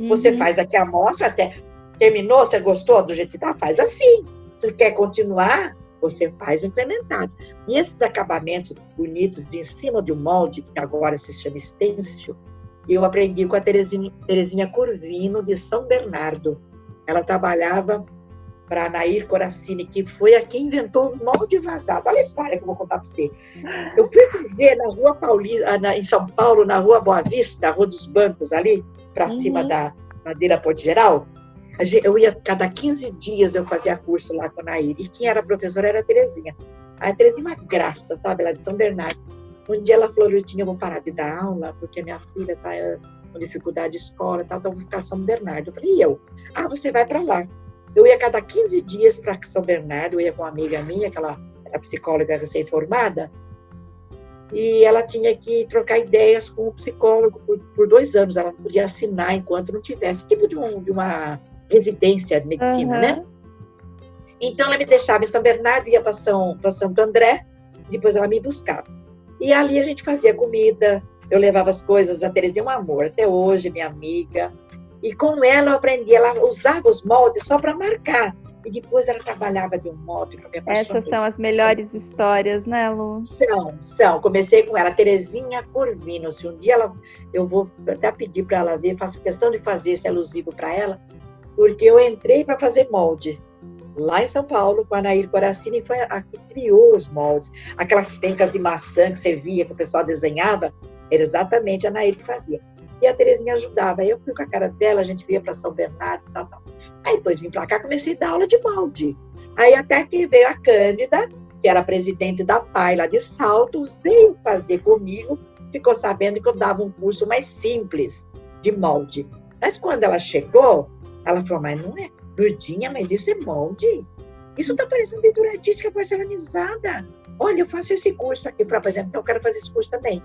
Uhum. Você faz aqui a amostra até. Terminou? Você gostou do jeito que tá? Faz assim. Se quer continuar, você faz o implementado. E esses acabamentos bonitos em cima de um molde, que agora se chama stencil, eu aprendi com a Terezinha, Terezinha Corvino, de São Bernardo. Ela trabalhava para Nair Coracini, que foi a quem inventou o molde vazado. Olha a história que eu vou contar para você. Eu fui fazer na Rua Paulista, em São Paulo, na Rua Boa Vista, na Rua dos Bancos, ali, para uhum. cima da Madeira Ponte Geral. Eu ia, cada 15 dias eu fazia curso lá com a Nair. E quem era professora era a Terezinha. A Terezinha é uma graça, sabe? Ela é de São Bernardo. Um dia ela falou, Lutinha, eu vou parar de dar aula, porque minha filha está com dificuldade de escola, tá, então vou ficar São Bernardo. Eu falei, e eu? Ah, você vai para lá. Eu ia cada 15 dias para São Bernardo, eu ia com uma amiga minha, que ela era psicóloga recém-formada, e ela tinha que trocar ideias com o psicólogo por, por, dois anos. Ela não podia assinar enquanto não tivesse, tipo de, um, de uma residência de medicina, uhum. né? Então ela me deixava em São Bernardo, ia para São, Santo André, depois ela me buscava. E ali a gente fazia comida, eu levava as coisas, a Terezinha é um amor, até hoje, minha amiga. E com ela eu aprendi, ela usava os moldes só para marcar. E depois ela trabalhava de um modo que eu me apaixonei. Essas são as melhores histórias, né, Lu? São, são. Comecei com ela, Terezinha Corvino. Se um dia ela, eu vou até pedir para ela ver, faço questão de fazer esse alusivo para ela, porque eu entrei para fazer molde lá em São Paulo com a Nair Coracini, foi a que criou os moldes. Aquelas pencas de maçã que você via, que o pessoal desenhava, era exatamente a Nair que fazia e a Terezinha ajudava. Eu fui com a cara dela, a gente via para São Bernardo e tal, tal. Aí depois vim para cá, comecei a dar aula de molde. Aí até que veio a Cândida, que era presidente da PAI lá de Salto, veio fazer comigo, ficou sabendo que eu dava um curso mais simples de molde. Mas quando ela chegou, ela falou, mas não é, Lurdinha, mas isso é molde? Isso está parecendo pintura artística porcelanizada. Olha, eu faço esse curso aqui para apresentar, então eu quero fazer esse curso também.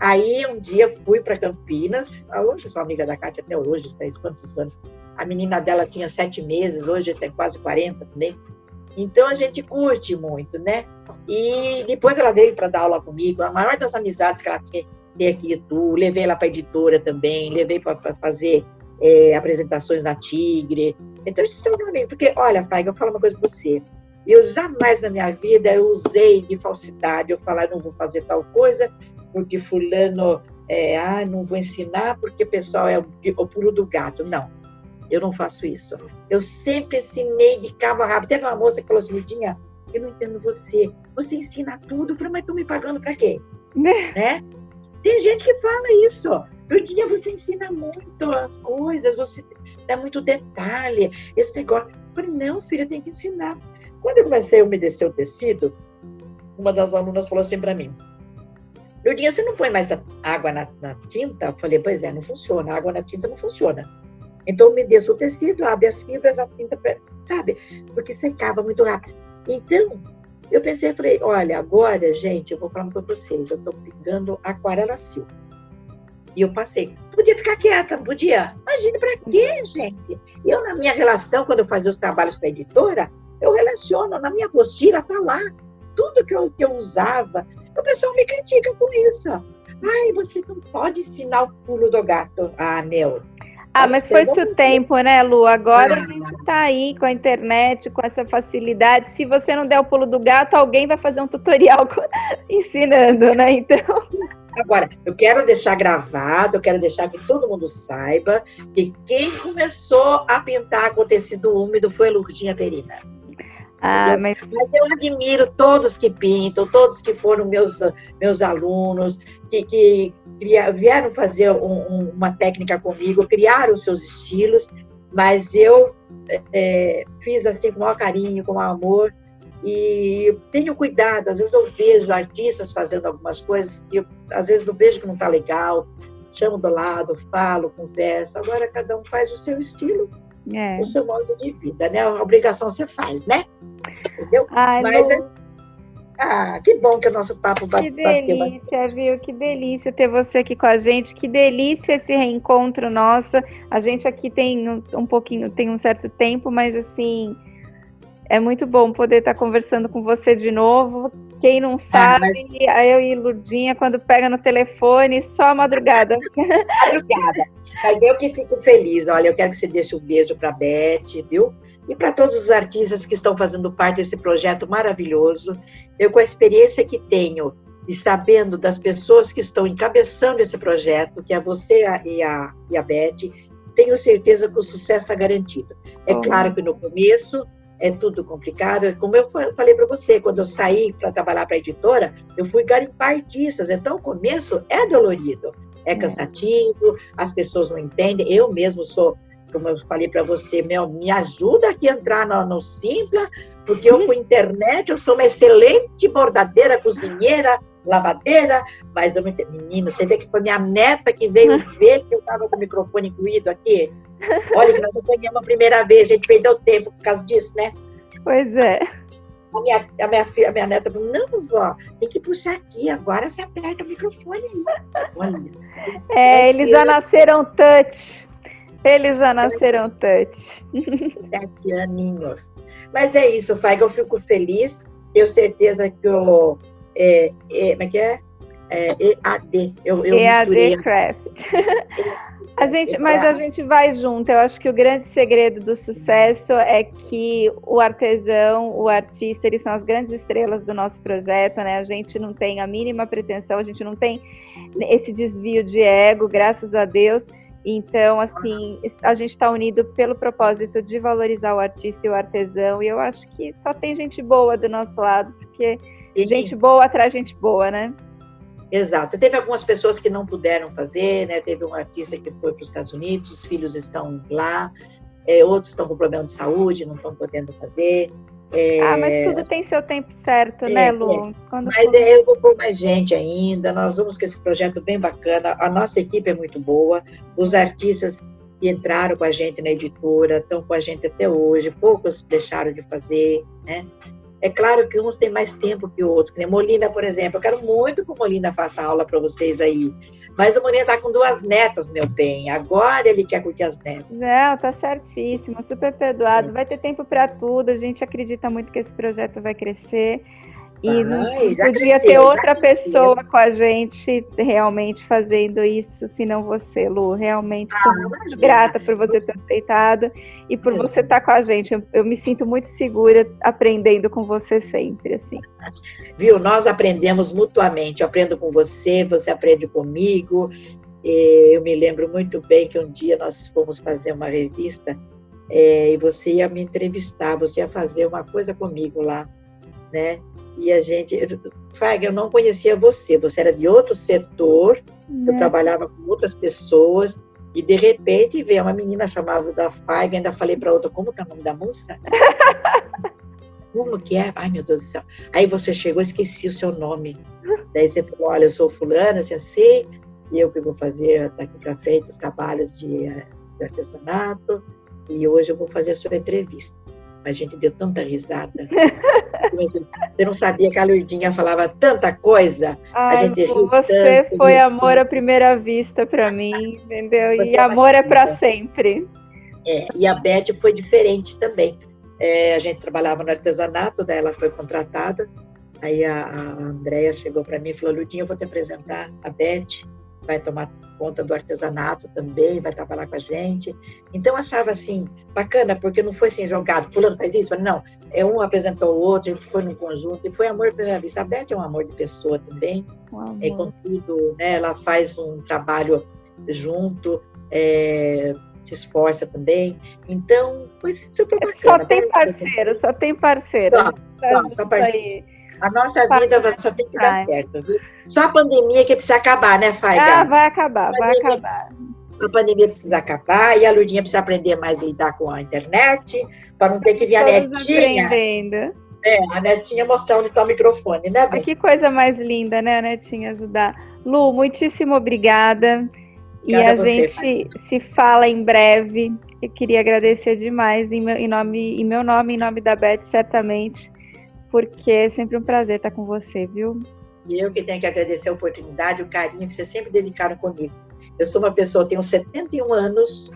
Aí um dia fui para Campinas, hoje sou amiga da Cátia até hoje, faz quantos anos? A menina dela tinha sete meses, hoje tem quase 40 também. Então a gente curte muito, né? E depois ela veio para dar aula comigo, a maior das amizades que ela tem aqui tu, levei ela para editora também, levei para fazer é, apresentações na Tigre. Então isso é porque olha, Faiga, eu falo uma coisa para você. Eu jamais na minha vida eu usei de falsidade, eu falar não vou fazer tal coisa porque fulano, é, ah, não vou ensinar porque o pessoal é o, o pulo do gato. Não, eu não faço isso. Eu sempre ensinei de cabo a rabo. Teve uma moça que falou assim, Ludinha, eu não entendo você. Você ensina tudo. Eu falei, mas estão me pagando para quê? né? Tem gente que fala isso. Lourdinha, você ensina muito as coisas, você dá muito detalhe. Esse negócio. Eu falei, não, filha, tem que ensinar. Quando eu comecei a umedecer o tecido, uma das alunas falou assim para mim: Lourdinha, você não põe mais água na, na, tinta? Eu falei, pois é, não funciona. A água na tinta não funciona. Então, umedeça o tecido, abre as fibras, a tinta, sabe? Porque secava muito rápido. Então, eu pensei, falei, olha, agora, gente, eu vou falar para vocês, eu estou pegando aquarela silva. E eu passei. Podia ficar quieta, podia. Imagine para quê, gente? Eu, na minha relação, quando eu fazia os trabalhos para a editora, eu relaciono, na minha apostila, tá lá. Tudo que eu, que eu usava. O pessoal me critica com isso. Ai, você não pode ensinar o pulo do gato. Ah, meu, ah, mas foi-se o tempo, né, Lu? Agora a gente está aí com a internet, com essa facilidade. Se você não der o pulo do gato, alguém vai fazer um tutorial ensinando, né? Então. Agora, eu quero deixar gravado, eu quero deixar que todo mundo saiba que quem começou a pintar com tecido úmido foi a Lourdinha Perina. Ah, mas... mas... eu admiro todos que pintam, todos que foram meus, meus alunos, que, que vieram fazer um, um, uma técnica comigo, criaram seus estilos, mas eu é, fiz assim com o maior carinho, com o maior amor, e tenho cuidado. Às vezes eu vejo artistas fazendo algumas coisas que eu, às vezes eu vejo que não está legal, chamo do lado, falo, converso. Agora cada um faz o seu estilo é. o seu modo de vida, né? A obrigação você faz, né? Entendeu? Ai, Mas é... Ah, que bom que o nosso papo bateu. Que delícia, bateu. viu? Que delícia ter você aqui com a gente. Que delícia esse reencontro nosso. A gente aqui tem um, um pouquinho, tem um certo tempo, mas assim, é muito bom poder estar conversando com você de novo. Quem não sabe, ah, mas... eu e Lurdinha, quando pega no telefone, só madrugada. madrugada. Mas eu que fico feliz. Olha, eu quero que você deixe um beijo para a Beth, viu? E para todos os artistas que estão fazendo parte desse projeto maravilhoso. Eu, com a experiência que tenho e sabendo das pessoas que estão encabeçando esse projeto, que é você e a, e a Beth, tenho certeza que o sucesso está garantido. É oh. claro que no começo é tudo complicado. Como eu falei para você, quando eu saí para trabalhar para a editora, eu fui garimpar artistas. Então, o começo é dolorido, é, é cansativo, as pessoas não entendem. Eu mesmo sou, como eu falei para você, meu, me ajuda aqui a entrar no, no Simpla, porque eu com internet eu sou uma excelente bordadeira, cozinheira, lavadeira, mas eu entendo. Menino, você vê que foi minha neta que veio ver que eu estava com o microfone incluído aqui. Olha que nós apanhamos a primeira vez, a gente perdeu tempo por causa disso, né? Pois é. A minha, a minha, filha, a minha neta falou, não, vovó, tem que puxar aqui, agora você aperta o microfone aí. Olha. É, eles já nasceram touch. Eles já nasceram touch. Sete aninhos. Mas é isso, Faiga, eu fico feliz. Tenho certeza que eu. É, é, como é que é? é EAD. Eu, eu EAD misturei. Craft. A gente, mas a gente vai junto. Eu acho que o grande segredo do sucesso é que o artesão, o artista, eles são as grandes estrelas do nosso projeto, né? A gente não tem a mínima pretensão, a gente não tem esse desvio de ego, graças a Deus. Então, assim, a gente está unido pelo propósito de valorizar o artista e o artesão. E eu acho que só tem gente boa do nosso lado, porque gente boa atrai gente boa, né? Exato. Teve algumas pessoas que não puderam fazer, né? Teve um artista que foi para os Estados Unidos, os filhos estão lá, é, outros estão com problema de saúde, não estão podendo fazer. É... Ah, mas tudo tem seu tempo certo, é, né, Lu? É. Mas for... eu vou pôr mais gente ainda, nós vamos com esse projeto bem bacana, a nossa equipe é muito boa, os artistas que entraram com a gente na editora estão com a gente até hoje, poucos deixaram de fazer, né? É claro que uns têm mais tempo que outros, que Molina, por exemplo. Eu quero muito que o Molina faça aula para vocês aí. Mas o Molina está com duas netas, meu bem. Agora ele quer curtir as netas. Não, tá certíssimo, super perdoado. É. Vai ter tempo para tudo. A gente acredita muito que esse projeto vai crescer. E Ai, não podia ter outra pessoa com a gente realmente fazendo isso, senão você, Lu. Realmente ah, sou muito grata por você ter aceitado e por você estar com a gente. Eu, eu, me sinto muito segura aprendendo com você sempre, assim. Viu? Nós aprendemos mutuamente. Eu aprendo com você, você aprende comigo. Eu me lembro muito bem que um dia nós fomos fazer uma revista é, e você ia me entrevistar, você ia fazer uma coisa comigo lá né? E a gente, Fag, eu não conhecia você, você era de outro setor, eu né. trabalhava com outras pessoas, e de repente veio uma menina chamada da Fag, ainda falei para outra, como que é o nome da moça? como que é? Ai, meu Deus do céu. Aí você chegou, esqueci o seu nome. Daí você falou, olha, eu sou fulana, assim, assim, e eu que vou fazer daqui para frente os trabalhos de, eh, de artesanato, e hoje eu vou fazer a sua entrevista a gente deu tanta risada. Você não sabia que a Lourdinha falava tanta coisa. Ai, a gente riu Você tanto, foi amor tanto. à primeira vista para mim, entendeu? Você e é amor é para sempre. É, e a Beth foi diferente também. É, a gente trabalhava no artesanato, daí ela foi contratada. Aí a, a Andrea chegou para mim e falou: Ludinha, eu vou te apresentar a Beth vai tomar conta do artesanato também, vai trabalhar com a gente. Então achava assim bacana, porque não foi assim jogado, fulano faz isso, não, é um apresentou o outro, a gente foi no conjunto e foi amor pela vista. A Beth é um amor de pessoa também, é com tudo, né? Ela faz um trabalho junto, é, se esforça também. Então, foi super bacana. Só tem parceiro, só tem parceiro. Só, só, só parceiro. A nossa vida só tem que dar certo, viu? Só a pandemia que precisa acabar, né, Faiga? Ah, vai acabar, vai acabar. A pandemia precisa acabar e a Ludinha precisa aprender mais a lidar com a internet, para não ter que vir a netinha. Aprendendo. É, a netinha mostrar onde está o microfone, né, Bem? Que coisa mais linda, né, a netinha ajudar. Lu, muitíssimo obrigada. obrigada e a, você, gente se fala em breve. Eu queria agradecer demais em meu, em nome, em meu nome, em nome da Beth, certamente porque é sempre um prazer estar com você, viu? E eu que tenho que agradecer a oportunidade, o carinho que vocês sempre dedicaram comigo. Eu sou uma pessoa, tenho 71 anos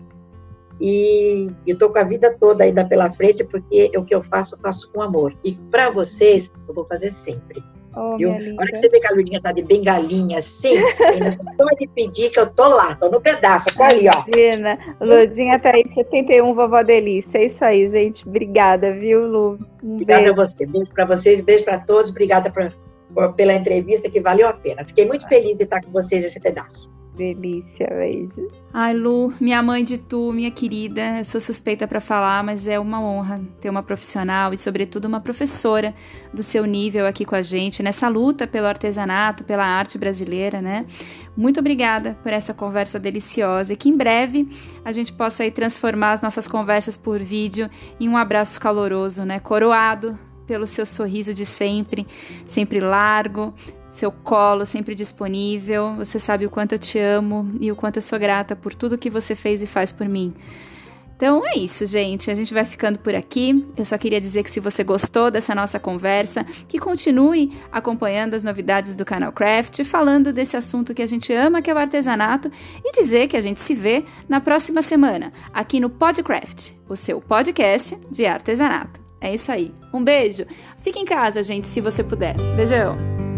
e estou com a vida toda ainda pela frente, porque o que eu faço, eu faço com amor. E para vocês, eu vou fazer sempre. Oh, a hora que você vê que a Lulinha tá de bengalinha, assim, ainda pode pedir que eu tô lá, tô no pedaço, tô ali, ó. Imagina, Ludinha tá aí, 71, vovó delícia. É isso aí, gente. Obrigada, viu, Lu? Um obrigada beijo. a você. Beijo para vocês, beijo para todos. Obrigada pra, por, pela entrevista, que valeu a pena. Fiquei muito feliz de estar com vocês esse pedaço. Delícia, beijo. Ai, Lu, minha mãe de tu, minha querida, eu sou suspeita para falar, mas é uma honra ter uma profissional e, sobretudo, uma professora do seu nível aqui com a gente nessa luta pelo artesanato, pela arte brasileira, né? Muito obrigada por essa conversa deliciosa e que em breve a gente possa aí transformar as nossas conversas por vídeo em um abraço caloroso, né? Coroado pelo seu sorriso de sempre, sempre largo, seu colo sempre disponível. Você sabe o quanto eu te amo e o quanto eu sou grata por tudo que você fez e faz por mim. Então é isso, gente. A gente vai ficando por aqui. Eu só queria dizer que se você gostou dessa nossa conversa, que continue acompanhando as novidades do canal Craft, falando desse assunto que a gente ama, que é o artesanato, e dizer que a gente se vê na próxima semana, aqui no Podcraft, o seu podcast de artesanato. É isso aí. Um beijo. Fique em casa, gente, se você puder. Beijão.